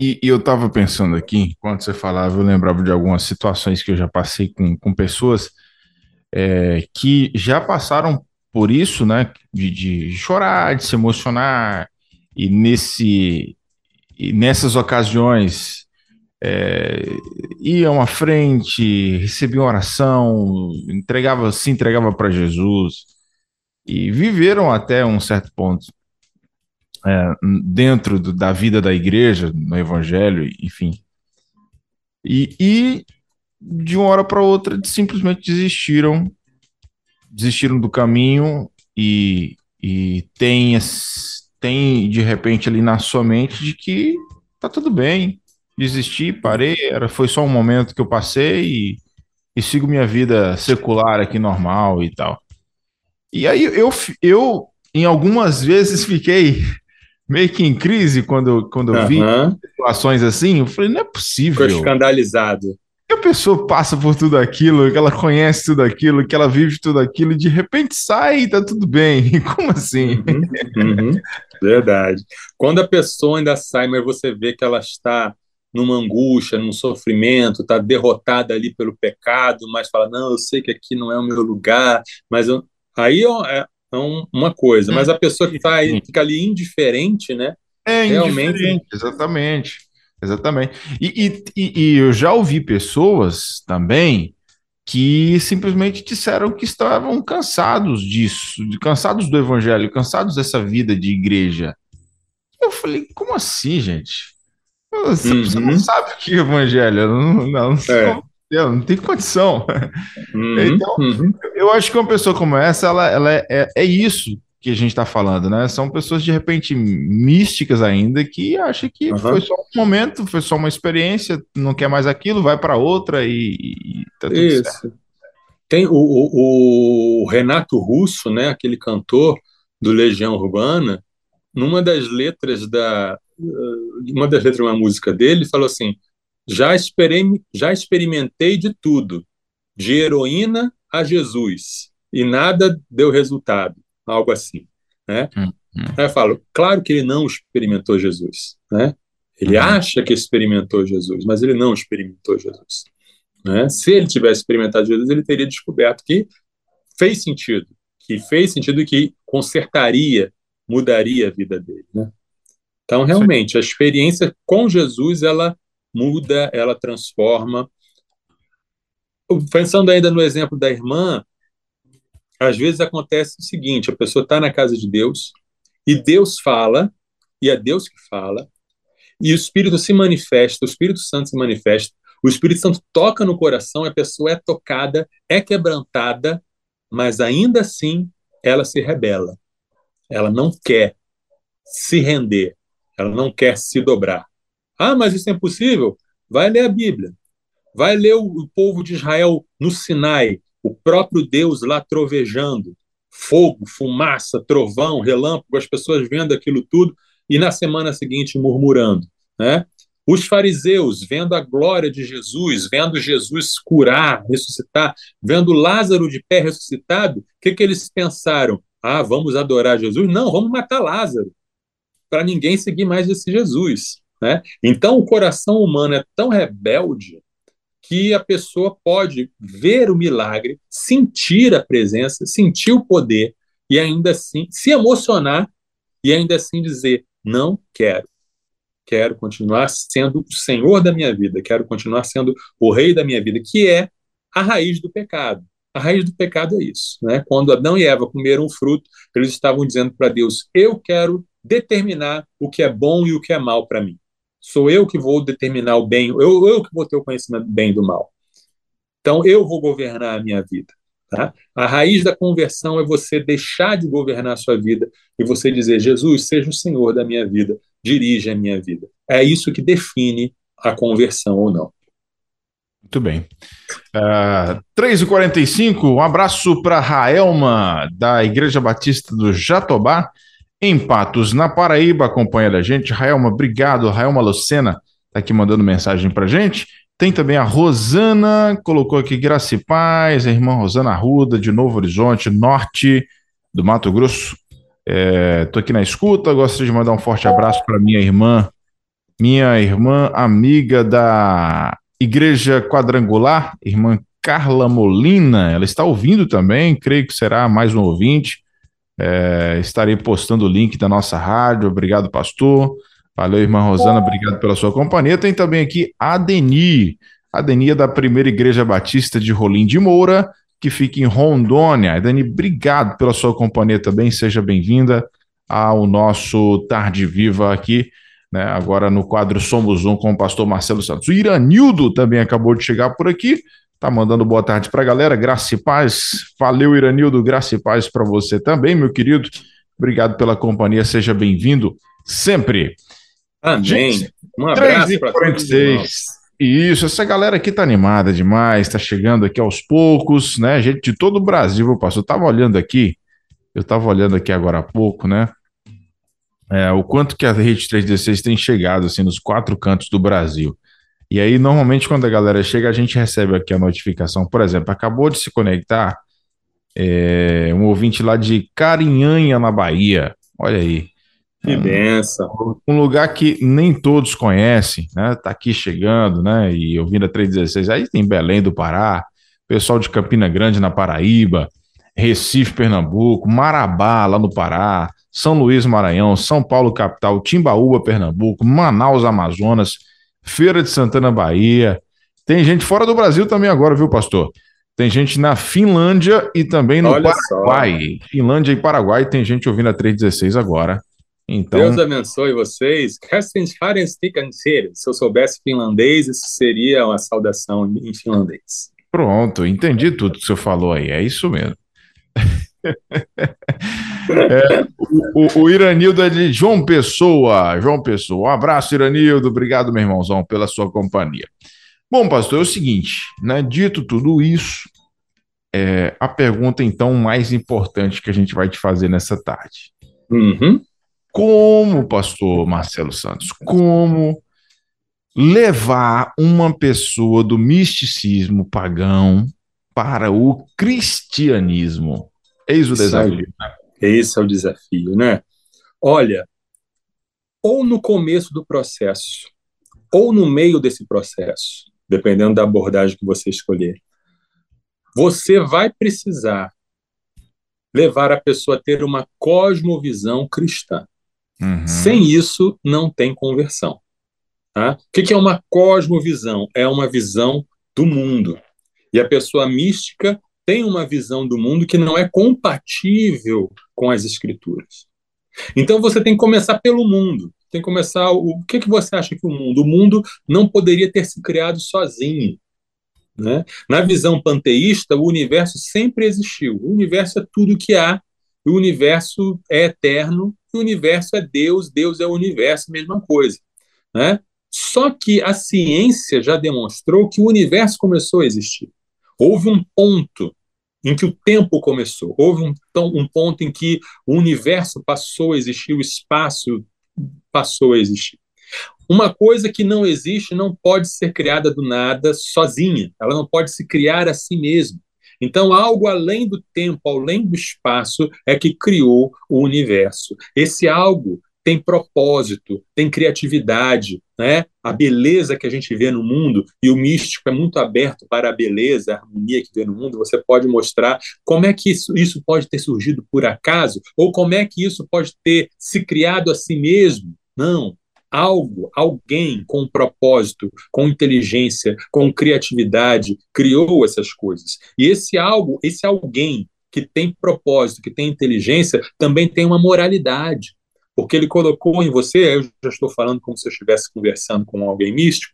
E, e eu estava pensando aqui, enquanto você falava, eu lembrava de algumas situações que eu já passei com, com pessoas é, que já passaram por isso, né? De, de chorar, de se emocionar, e nesse e nessas ocasiões é, iam à frente, recebiam oração, entregava, se entregava para Jesus e viveram até um certo ponto é, dentro do, da vida da igreja, no evangelho, enfim. E, e de uma hora para outra simplesmente desistiram, desistiram do caminho e, e tem, tem de repente ali na sua mente de que tá tudo bem, desisti, parei, era, foi só um momento que eu passei e, e sigo minha vida secular aqui normal e tal. E aí eu, eu em algumas vezes fiquei meio que em crise quando, quando eu uhum. vi situações assim. Eu falei, não é possível. Ficou escandalizado. Que a pessoa passa por tudo aquilo, que ela conhece tudo aquilo, que ela vive tudo aquilo, e de repente sai e tá tudo bem. Como assim? Uhum, uhum, verdade. Quando a pessoa ainda sai, mas você vê que ela está numa angústia, num sofrimento, está derrotada ali pelo pecado, mas fala, não, eu sei que aqui não é o meu lugar, mas eu... aí é, é uma coisa, mas a pessoa que tá aí, fica ali indiferente, né? É, realmente. Exatamente. Exatamente. E, e, e, eu já ouvi pessoas também que simplesmente disseram que estavam cansados disso, cansados do evangelho, cansados dessa vida de igreja. Eu falei, como assim, gente? Você, uhum. você não sabe o que é evangelho, não, não, não, é. Não tem condição. Uhum. Então, uhum. eu acho que uma pessoa como essa, ela, ela é, é, é isso que a gente está falando, né? São pessoas de repente místicas ainda que acham que uhum. foi só um momento, foi só uma experiência, não quer mais aquilo, vai para outra e, e tá tudo Isso. certo. Tem o, o, o, Renato Russo, né? Aquele cantor do Legião Urbana, numa das letras da uma das letras de uma música dele falou assim: já esperei, já experimentei de tudo, de heroína a Jesus e nada deu resultado algo assim, né? Uhum. Aí eu falo, claro que ele não experimentou Jesus, né? Ele uhum. acha que experimentou Jesus, mas ele não experimentou Jesus. Né? Se ele tivesse experimentado Jesus, ele teria descoberto que fez sentido, que fez sentido e que consertaria, mudaria a vida dele. Né? Então, realmente, a experiência com Jesus, ela muda, ela transforma. Pensando ainda no exemplo da irmã, às vezes acontece o seguinte: a pessoa está na casa de Deus e Deus fala, e é Deus que fala, e o Espírito se manifesta, o Espírito Santo se manifesta, o Espírito Santo toca no coração, a pessoa é tocada, é quebrantada, mas ainda assim ela se rebela. Ela não quer se render, ela não quer se dobrar. Ah, mas isso é impossível? Vai ler a Bíblia. Vai ler o povo de Israel no Sinai, o próprio Deus lá trovejando, fogo, fumaça, trovão, relâmpago, as pessoas vendo aquilo tudo e na semana seguinte murmurando, né? Os fariseus vendo a glória de Jesus, vendo Jesus curar, ressuscitar, vendo Lázaro de pé ressuscitado, o que, que eles pensaram? Ah, vamos adorar Jesus? Não, vamos matar Lázaro, para ninguém seguir mais esse Jesus. Né? Então, o coração humano é tão rebelde que a pessoa pode ver o milagre, sentir a presença, sentir o poder e ainda assim se emocionar e ainda assim dizer: não quero. Quero continuar sendo o Senhor da minha vida, quero continuar sendo o Rei da minha vida, que é a raiz do pecado. A raiz do pecado é isso. Né? Quando Adão e Eva comeram o fruto, eles estavam dizendo para Deus: Eu quero determinar o que é bom e o que é mal para mim. Sou eu que vou determinar o bem, eu, eu que vou ter o conhecimento do bem e do mal. Então, eu vou governar a minha vida. Tá? A raiz da conversão é você deixar de governar a sua vida e você dizer: Jesus, seja o Senhor da minha vida, dirige a minha vida. É isso que define a conversão ou não. Muito bem. Uh, 3h45, um abraço para Raelma, da Igreja Batista do Jatobá, em Patos, na Paraíba, acompanha a gente. Raelma, obrigado. Raelma Lucena está aqui mandando mensagem para gente. Tem também a Rosana, colocou aqui Graça e Paz, a irmã Rosana Arruda, de Novo Horizonte, norte do Mato Grosso. Estou é, aqui na escuta, gostaria de mandar um forte abraço para minha irmã, minha irmã amiga da Igreja Quadrangular, irmã Carla Molina, ela está ouvindo também, creio que será mais um ouvinte. É, estarei postando o link da nossa rádio. Obrigado, pastor. Valeu, irmã Rosana, obrigado pela sua companhia. Tem também aqui a Deni, a Deni é da Primeira Igreja Batista de Rolim de Moura, que fica em Rondônia. Dani, obrigado pela sua companhia também. Seja bem-vinda ao nosso Tarde Viva aqui, né? Agora no quadro Somos Um com o pastor Marcelo Santos. O Iranildo também acabou de chegar por aqui. Tá mandando boa tarde para a galera. Graça e paz. Valeu, Iranildo. Graça e paz para você também, meu querido. Obrigado pela companhia. Seja bem-vindo sempre. Amém. Um abraço para todos. Isso, essa galera aqui tá animada demais, tá chegando aqui aos poucos, né? Gente de todo o Brasil, eu passo. Eu tava olhando aqui, eu tava olhando aqui agora há pouco, né? É, o quanto que a Rede 316 tem chegado, assim, nos quatro cantos do Brasil. E aí, normalmente, quando a galera chega, a gente recebe aqui a notificação. Por exemplo, acabou de se conectar é, um ouvinte lá de Carinhanha, na Bahia. Olha aí. Que benção. Um lugar que nem todos conhecem, né? Tá aqui chegando, né? E ouvindo a 316. Aí tem Belém do Pará, pessoal de Campina Grande na Paraíba, Recife, Pernambuco, Marabá, lá no Pará, São Luís, Maranhão, São Paulo, capital, Timbaúba, Pernambuco, Manaus, Amazonas, Feira de Santana, Bahia. Tem gente fora do Brasil também agora, viu, pastor? Tem gente na Finlândia e também no Olha Paraguai. Só. Finlândia e Paraguai tem gente ouvindo a 316 agora. Então, Deus abençoe vocês. Se eu soubesse finlandês, isso seria uma saudação em finlandês. Pronto, entendi tudo que você falou aí. É isso mesmo. é, o, o, Iranildo é de João Pessoa. João Pessoa. Um abraço, Iranildo. Obrigado, meu irmãozão, pela sua companhia. Bom, pastor, é o seguinte, né? Dito tudo isso, é, a pergunta então mais importante que a gente vai te fazer nessa tarde. Uhum. Como, pastor Marcelo Santos, como levar uma pessoa do misticismo pagão para o cristianismo? Eis o desafio. Né? Esse é o desafio, né? Olha, ou no começo do processo, ou no meio desse processo, dependendo da abordagem que você escolher, você vai precisar levar a pessoa a ter uma cosmovisão cristã. Uhum. Sem isso, não tem conversão. Tá? O que é uma cosmovisão? É uma visão do mundo. E a pessoa mística tem uma visão do mundo que não é compatível com as escrituras. Então você tem que começar pelo mundo. Tem que começar. O, o que, que você acha que o mundo? O mundo não poderia ter se criado sozinho. Né? Na visão panteísta, o universo sempre existiu. O universo é tudo que há, o universo é eterno o universo é Deus, Deus é o universo, mesma coisa. Né? Só que a ciência já demonstrou que o universo começou a existir. Houve um ponto em que o tempo começou, houve um, um ponto em que o universo passou a existir, o espaço passou a existir. Uma coisa que não existe não pode ser criada do nada sozinha, ela não pode se criar a si mesma. Então, algo além do tempo, além do espaço, é que criou o universo. Esse algo tem propósito, tem criatividade, né? A beleza que a gente vê no mundo e o místico é muito aberto para a beleza, a harmonia que vê no mundo. Você pode mostrar como é que isso, isso pode ter surgido por acaso ou como é que isso pode ter se criado a si mesmo. Não, algo, alguém com propósito, com inteligência, com criatividade, criou essas coisas. E esse algo, esse alguém que tem propósito, que tem inteligência, também tem uma moralidade. Porque ele colocou em você, eu já estou falando como se eu estivesse conversando com alguém místico,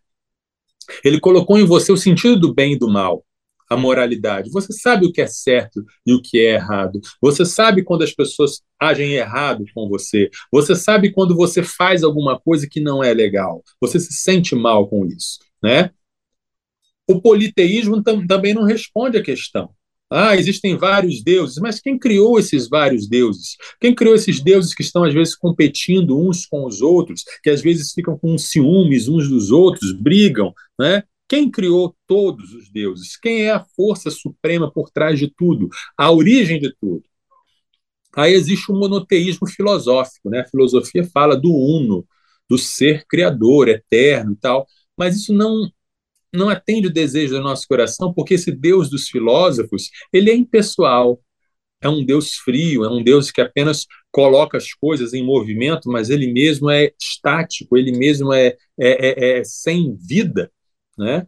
ele colocou em você o sentido do bem e do mal a moralidade. Você sabe o que é certo e o que é errado. Você sabe quando as pessoas agem errado com você. Você sabe quando você faz alguma coisa que não é legal. Você se sente mal com isso, né? O politeísmo tam também não responde à questão. Ah, existem vários deuses, mas quem criou esses vários deuses? Quem criou esses deuses que estão, às vezes, competindo uns com os outros, que às vezes ficam com ciúmes uns dos outros, brigam, né? Quem criou todos os deuses? Quem é a força suprema por trás de tudo? A origem de tudo? Aí existe um monoteísmo filosófico, né? A filosofia fala do uno, do ser criador, eterno e tal, mas isso não não atende o desejo do nosso coração, porque esse Deus dos filósofos, ele é impessoal. É um Deus frio, é um Deus que apenas coloca as coisas em movimento, mas ele mesmo é estático, ele mesmo é, é, é, é sem vida. Né?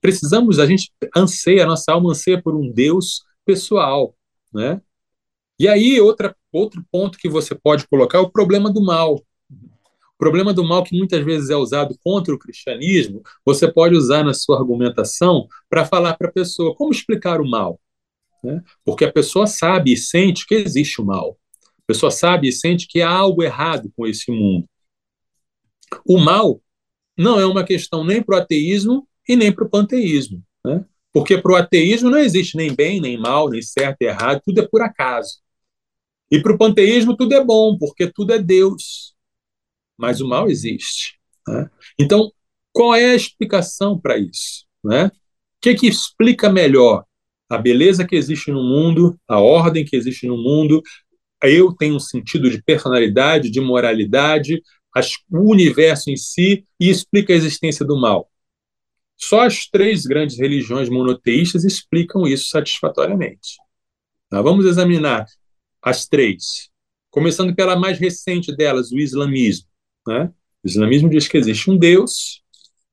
Precisamos, a gente anseia, a nossa alma anseia por um Deus pessoal. Né? E aí, outra, outro ponto que você pode colocar é o problema do mal. O problema do mal que muitas vezes é usado contra o cristianismo, você pode usar na sua argumentação para falar para a pessoa como explicar o mal. Né? Porque a pessoa sabe e sente que existe o mal. A pessoa sabe e sente que há algo errado com esse mundo. O mal não é uma questão nem para o ateísmo e nem para o panteísmo. Né? Porque para o ateísmo não existe nem bem, nem mal, nem certo e errado, tudo é por acaso. E para o panteísmo tudo é bom, porque tudo é Deus mas o mal existe. Né? Então, qual é a explicação para isso? Né? O que, que explica melhor a beleza que existe no mundo, a ordem que existe no mundo? Eu tenho um sentido de personalidade, de moralidade, as, o universo em si e explica a existência do mal. Só as três grandes religiões monoteístas explicam isso satisfatoriamente. Tá? Vamos examinar as três. Começando pela mais recente delas, o islamismo. Né? O islamismo diz que existe um Deus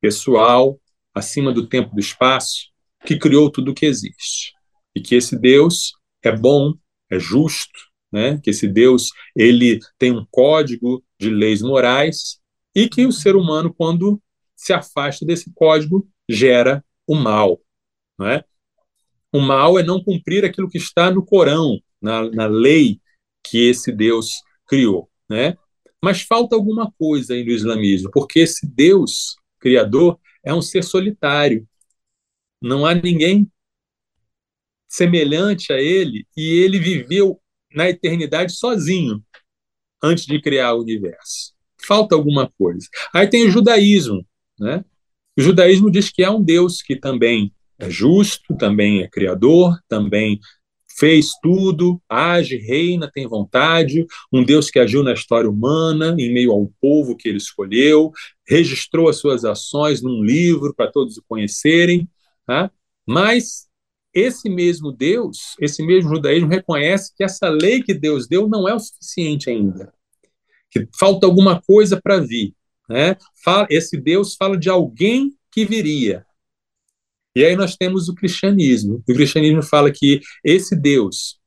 pessoal, acima do tempo e do espaço, que criou tudo o que existe. E que esse Deus é bom, é justo, né? que esse Deus ele tem um código de leis morais e que o ser humano, quando se afasta desse código, gera o mal. Não é? O mal é não cumprir aquilo que está no Corão, na, na lei que esse Deus criou. Né? Mas falta alguma coisa aí no islamismo, porque esse Deus criador é um ser solitário. Não há ninguém semelhante a ele e ele viveu na eternidade sozinho antes de criar o universo. Falta alguma coisa. Aí tem o judaísmo, né? O judaísmo diz que há um Deus que também é justo, também é criador, também fez tudo, age, reina, tem vontade, um Deus que agiu na história humana, em meio ao povo que ele escolheu, registrou as suas ações num livro para todos o conhecerem, tá? mas esse mesmo Deus, esse mesmo judaísmo reconhece que essa lei que Deus deu não é o suficiente ainda, que falta alguma coisa para vir. Né? Esse Deus fala de alguém que viria, e aí nós temos o cristianismo. O cristianismo fala que esse Deus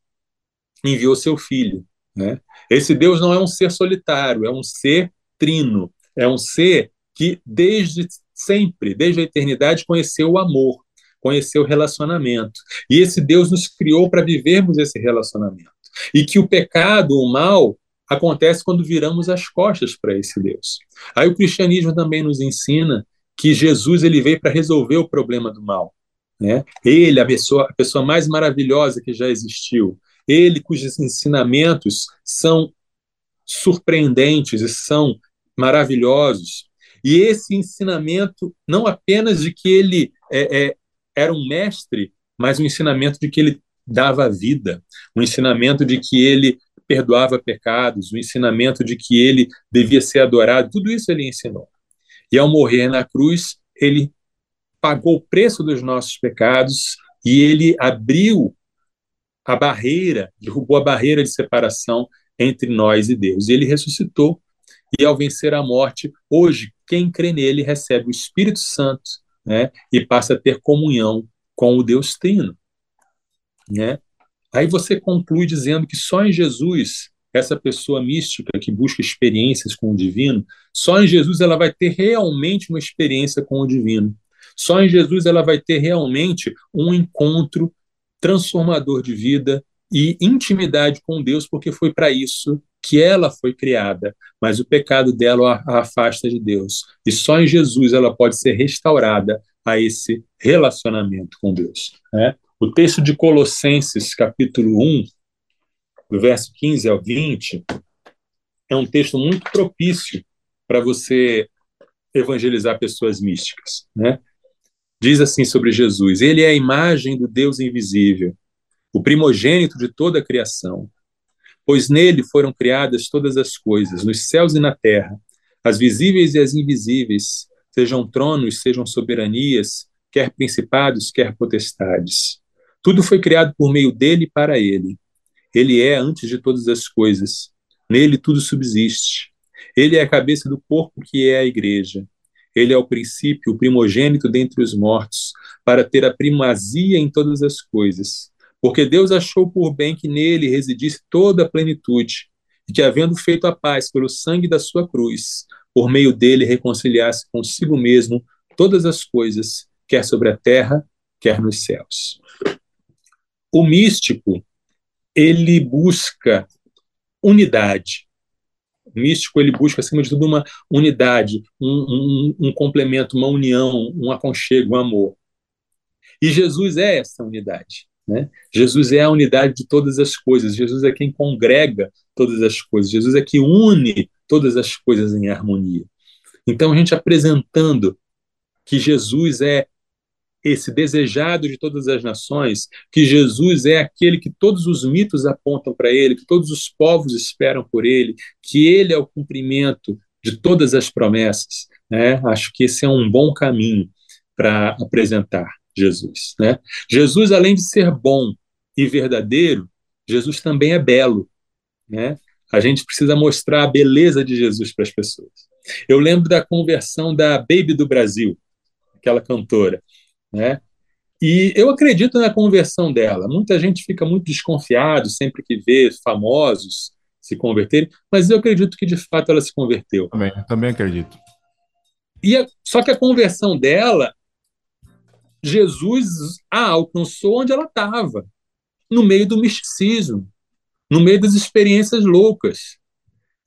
enviou seu filho. Né? Esse Deus não é um ser solitário, é um ser trino, é um ser que desde sempre, desde a eternidade, conheceu o amor, conheceu o relacionamento. E esse Deus nos criou para vivermos esse relacionamento. E que o pecado, o mal, acontece quando viramos as costas para esse Deus. Aí o cristianismo também nos ensina que Jesus ele veio para resolver o problema do mal. Né? Ele, a pessoa, a pessoa mais maravilhosa que já existiu, ele cujos ensinamentos são surpreendentes e são maravilhosos. E esse ensinamento, não apenas de que ele é, é, era um mestre, mas um ensinamento de que ele dava vida, um ensinamento de que ele perdoava pecados, um ensinamento de que ele devia ser adorado, tudo isso ele ensinou. E ao morrer na cruz, ele pagou o preço dos nossos pecados e ele abriu a barreira, derrubou a barreira de separação entre nós e Deus. E ele ressuscitou. E ao vencer a morte, hoje, quem crê nele recebe o Espírito Santo né, e passa a ter comunhão com o Deus Trino. Né? Aí você conclui dizendo que só em Jesus essa pessoa mística que busca experiências com o divino, só em Jesus ela vai ter realmente uma experiência com o divino. Só em Jesus ela vai ter realmente um encontro transformador de vida e intimidade com Deus, porque foi para isso que ela foi criada, mas o pecado dela a afasta de Deus. E só em Jesus ela pode ser restaurada a esse relacionamento com Deus. Né? O texto de Colossenses, capítulo 1, do verso 15 ao 20, é um texto muito propício para você evangelizar pessoas místicas. Né? Diz assim sobre Jesus: Ele é a imagem do Deus invisível, o primogênito de toda a criação. Pois nele foram criadas todas as coisas, nos céus e na terra, as visíveis e as invisíveis, sejam tronos, sejam soberanias, quer principados, quer potestades. Tudo foi criado por meio dele e para ele. Ele é antes de todas as coisas. Nele tudo subsiste. Ele é a cabeça do corpo que é a igreja. Ele é o princípio, o primogênito dentre os mortos, para ter a primazia em todas as coisas. Porque Deus achou por bem que nele residisse toda a plenitude, e que, havendo feito a paz pelo sangue da sua cruz, por meio dele reconciliasse consigo mesmo todas as coisas, quer sobre a terra, quer nos céus. O místico, ele busca unidade. O místico, ele busca, acima de tudo, uma unidade, um, um, um complemento, uma união, um aconchego, um amor. E Jesus é essa unidade. Né? Jesus é a unidade de todas as coisas. Jesus é quem congrega todas as coisas. Jesus é que une todas as coisas em harmonia. Então, a gente apresentando que Jesus é esse desejado de todas as nações, que Jesus é aquele que todos os mitos apontam para ele, que todos os povos esperam por ele, que ele é o cumprimento de todas as promessas. Né? Acho que esse é um bom caminho para apresentar Jesus. Né? Jesus, além de ser bom e verdadeiro, Jesus também é belo. Né? A gente precisa mostrar a beleza de Jesus para as pessoas. Eu lembro da conversão da Baby do Brasil, aquela cantora, né? E eu acredito na conversão dela. Muita gente fica muito desconfiado sempre que vê famosos se converterem, mas eu acredito que de fato ela se converteu. Também, também acredito. E a, só que a conversão dela, Jesus a alcançou onde ela estava, no meio do misticismo, no meio das experiências loucas.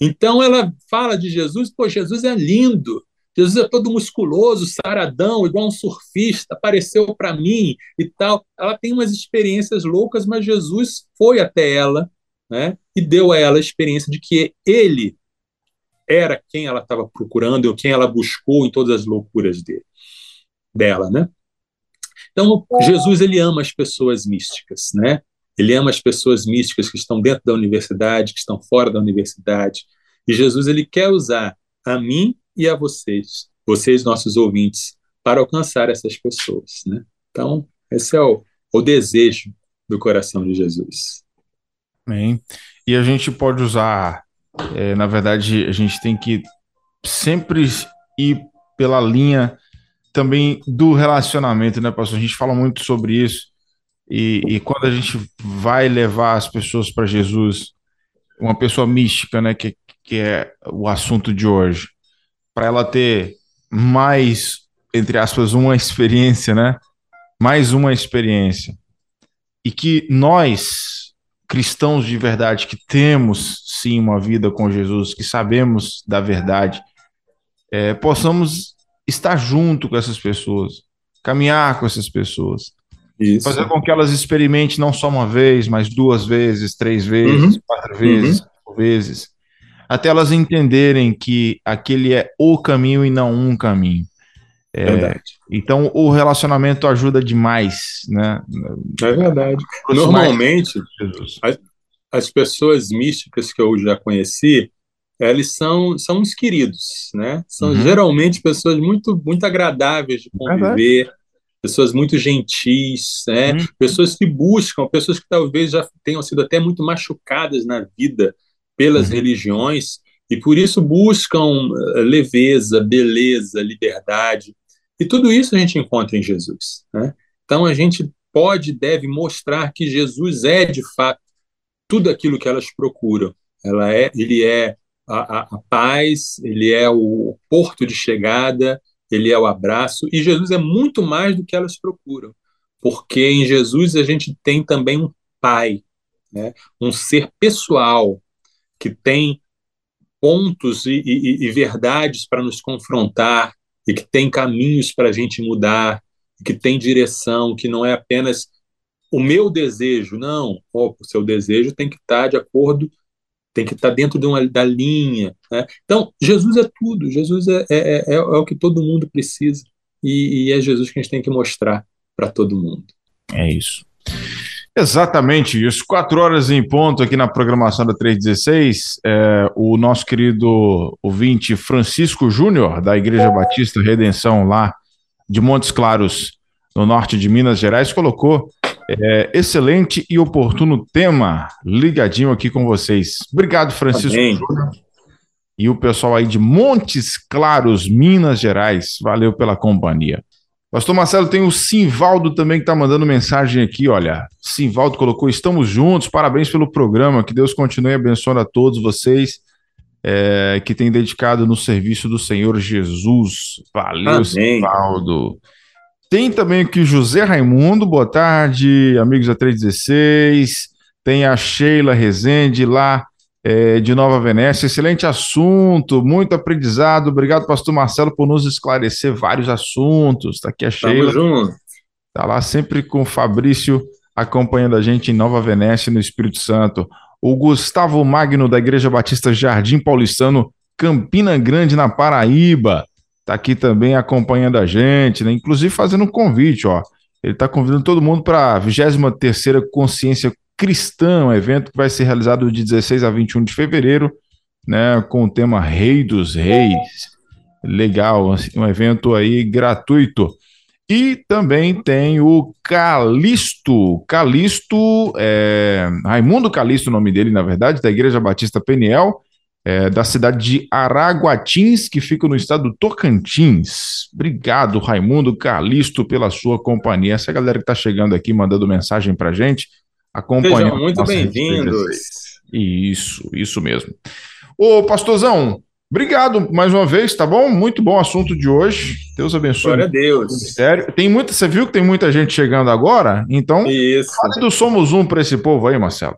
Então ela fala de Jesus, pô, Jesus é lindo, Jesus é todo musculoso, saradão, igual um surfista, apareceu para mim e tal. Ela tem umas experiências loucas, mas Jesus foi até ela, né? E deu a ela a experiência de que ele era quem ela estava procurando ou quem ela buscou em todas as loucuras dele, dela, né? Então, Jesus ele ama as pessoas místicas, né? Ele ama as pessoas místicas que estão dentro da universidade, que estão fora da universidade. E Jesus ele quer usar a mim e a vocês, vocês nossos ouvintes, para alcançar essas pessoas, né? Então, esse é o, o desejo do coração de Jesus. Amém. E a gente pode usar, é, na verdade, a gente tem que sempre ir pela linha também do relacionamento, né, pastor? A gente fala muito sobre isso. E, e quando a gente vai levar as pessoas para Jesus, uma pessoa mística, né, que, que é o assunto de hoje, para ela ter mais, entre aspas, uma experiência, né? Mais uma experiência. E que nós, cristãos de verdade, que temos sim uma vida com Jesus, que sabemos da verdade, é, possamos estar junto com essas pessoas, caminhar com essas pessoas, isso. Fazer com que elas experimentem não só uma vez, mas duas vezes, três vezes, uhum. quatro vezes, uhum. cinco vezes, até elas entenderem que aquele é o caminho e não um caminho. É, verdade. Então o relacionamento ajuda demais, né? É verdade. Normalmente, as, as pessoas místicas que eu já conheci, eles são, são uns queridos, né? São uhum. geralmente pessoas muito, muito agradáveis de conviver, pessoas muito gentis, né? Uhum. Pessoas que buscam, pessoas que talvez já tenham sido até muito machucadas na vida pelas uhum. religiões e por isso buscam eh, leveza, beleza, liberdade. E tudo isso a gente encontra em Jesus, né? Então a gente pode, deve mostrar que Jesus é de fato tudo aquilo que elas procuram. Ela é, ele é a, a, a paz, ele é o porto de chegada, ele é o abraço, e Jesus é muito mais do que elas procuram, porque em Jesus a gente tem também um pai, né? um ser pessoal, que tem pontos e, e, e verdades para nos confrontar, e que tem caminhos para a gente mudar, que tem direção, que não é apenas o meu desejo, não. Oh, o seu desejo tem que estar de acordo, tem que estar dentro de uma, da linha. Né? Então, Jesus é tudo, Jesus é, é, é, é o que todo mundo precisa, e, e é Jesus que a gente tem que mostrar para todo mundo. É isso. Exatamente isso. Quatro horas em ponto aqui na programação da 316. É, o nosso querido ouvinte Francisco Júnior, da Igreja Batista Redenção, lá de Montes Claros, no norte de Minas Gerais, colocou é, excelente e oportuno tema ligadinho aqui com vocês. Obrigado, Francisco Amém. Júnior. E o pessoal aí de Montes Claros, Minas Gerais. Valeu pela companhia. Pastor Marcelo, tem o Simvaldo também que está mandando mensagem aqui, olha. Simvaldo colocou, estamos juntos, parabéns pelo programa, que Deus continue abençoando a todos vocês é, que têm dedicado no serviço do Senhor Jesus. Valeu, Amém. Simvaldo. Tem também aqui José Raimundo, boa tarde, amigos da 316. Tem a Sheila Rezende lá é, de Nova Venécia. Excelente assunto, muito aprendizado. Obrigado, pastor Marcelo, por nos esclarecer vários assuntos. Está aqui a Sheila. Está lá sempre com o Fabrício acompanhando a gente em Nova Venécia, no Espírito Santo. O Gustavo Magno, da Igreja Batista Jardim Paulistano, Campina Grande, na Paraíba. Está aqui também acompanhando a gente, né? inclusive fazendo um convite. Ó. Ele está convidando todo mundo para a 23 Consciência Cristã, um evento que vai ser realizado de 16 a 21 de fevereiro, né, com o tema Rei dos Reis. Legal, assim, um evento aí gratuito. E também tem o Calisto. Calisto, é, Raimundo Calisto, o nome dele, na verdade, da Igreja Batista Peniel, é, da cidade de Araguatins, que fica no estado do Tocantins. Obrigado, Raimundo Calisto, pela sua companhia. Essa galera que está chegando aqui, mandando mensagem para gente acompanhando. Sejam muito bem-vindos. Isso, isso mesmo. Ô, pastorzão, obrigado mais uma vez, tá bom? Muito bom assunto de hoje. Deus abençoe. Glória a Deus. Sério. Tem muita, você viu que tem muita gente chegando agora? Então, isso. fale do Somos Um para esse povo aí, Marcelo.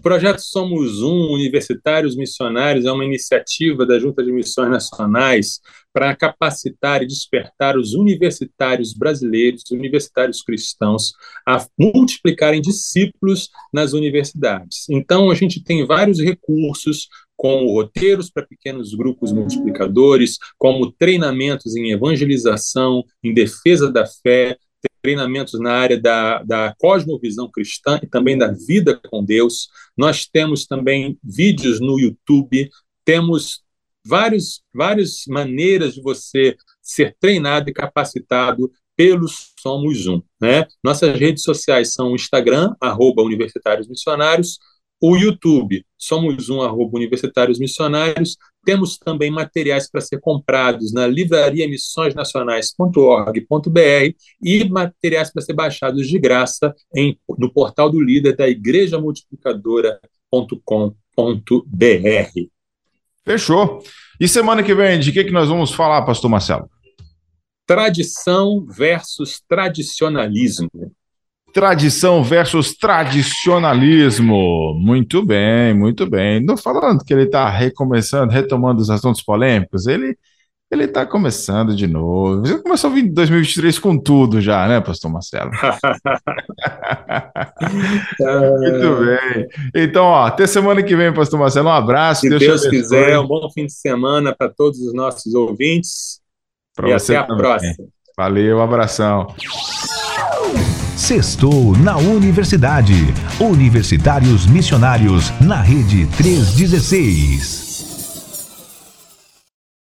O projeto Somos Um Universitários Missionários é uma iniciativa da Junta de Missões Nacionais para capacitar e despertar os universitários brasileiros, universitários cristãos, a multiplicarem discípulos nas universidades. Então, a gente tem vários recursos, como roteiros para pequenos grupos multiplicadores, como treinamentos em evangelização, em defesa da fé, treinamentos na área da, da cosmovisão cristã e também da vida com Deus. Nós temos também vídeos no YouTube, temos vários, várias maneiras de você ser treinado e capacitado pelos Somos Um. Né? Nossas redes sociais são o Instagram, arroba Universitários Missionários, o YouTube, somos um arroba Universitários Missionários. Temos também materiais para ser comprados na livraria missõesnacionais.org.br e materiais para ser baixados de graça em, no portal do líder da igrejamultiplicadora.com.br. Fechou. E semana que vem, de que, que nós vamos falar, pastor Marcelo? Tradição versus tradicionalismo. Tradição versus tradicionalismo. Muito bem, muito bem. Não falando que ele está recomeçando, retomando os assuntos polêmicos, ele ele está começando de novo. Você começou em 2023 com tudo já, né, pastor Marcelo? Muito bem. Então, ó, até semana que vem, pastor Marcelo. Um abraço. Se Deus, Deus quiser, um bom fim de semana para todos os nossos ouvintes. Pra e até a próxima. Valeu, um abração. Sextou na Universidade. Universitários Missionários na Rede 316.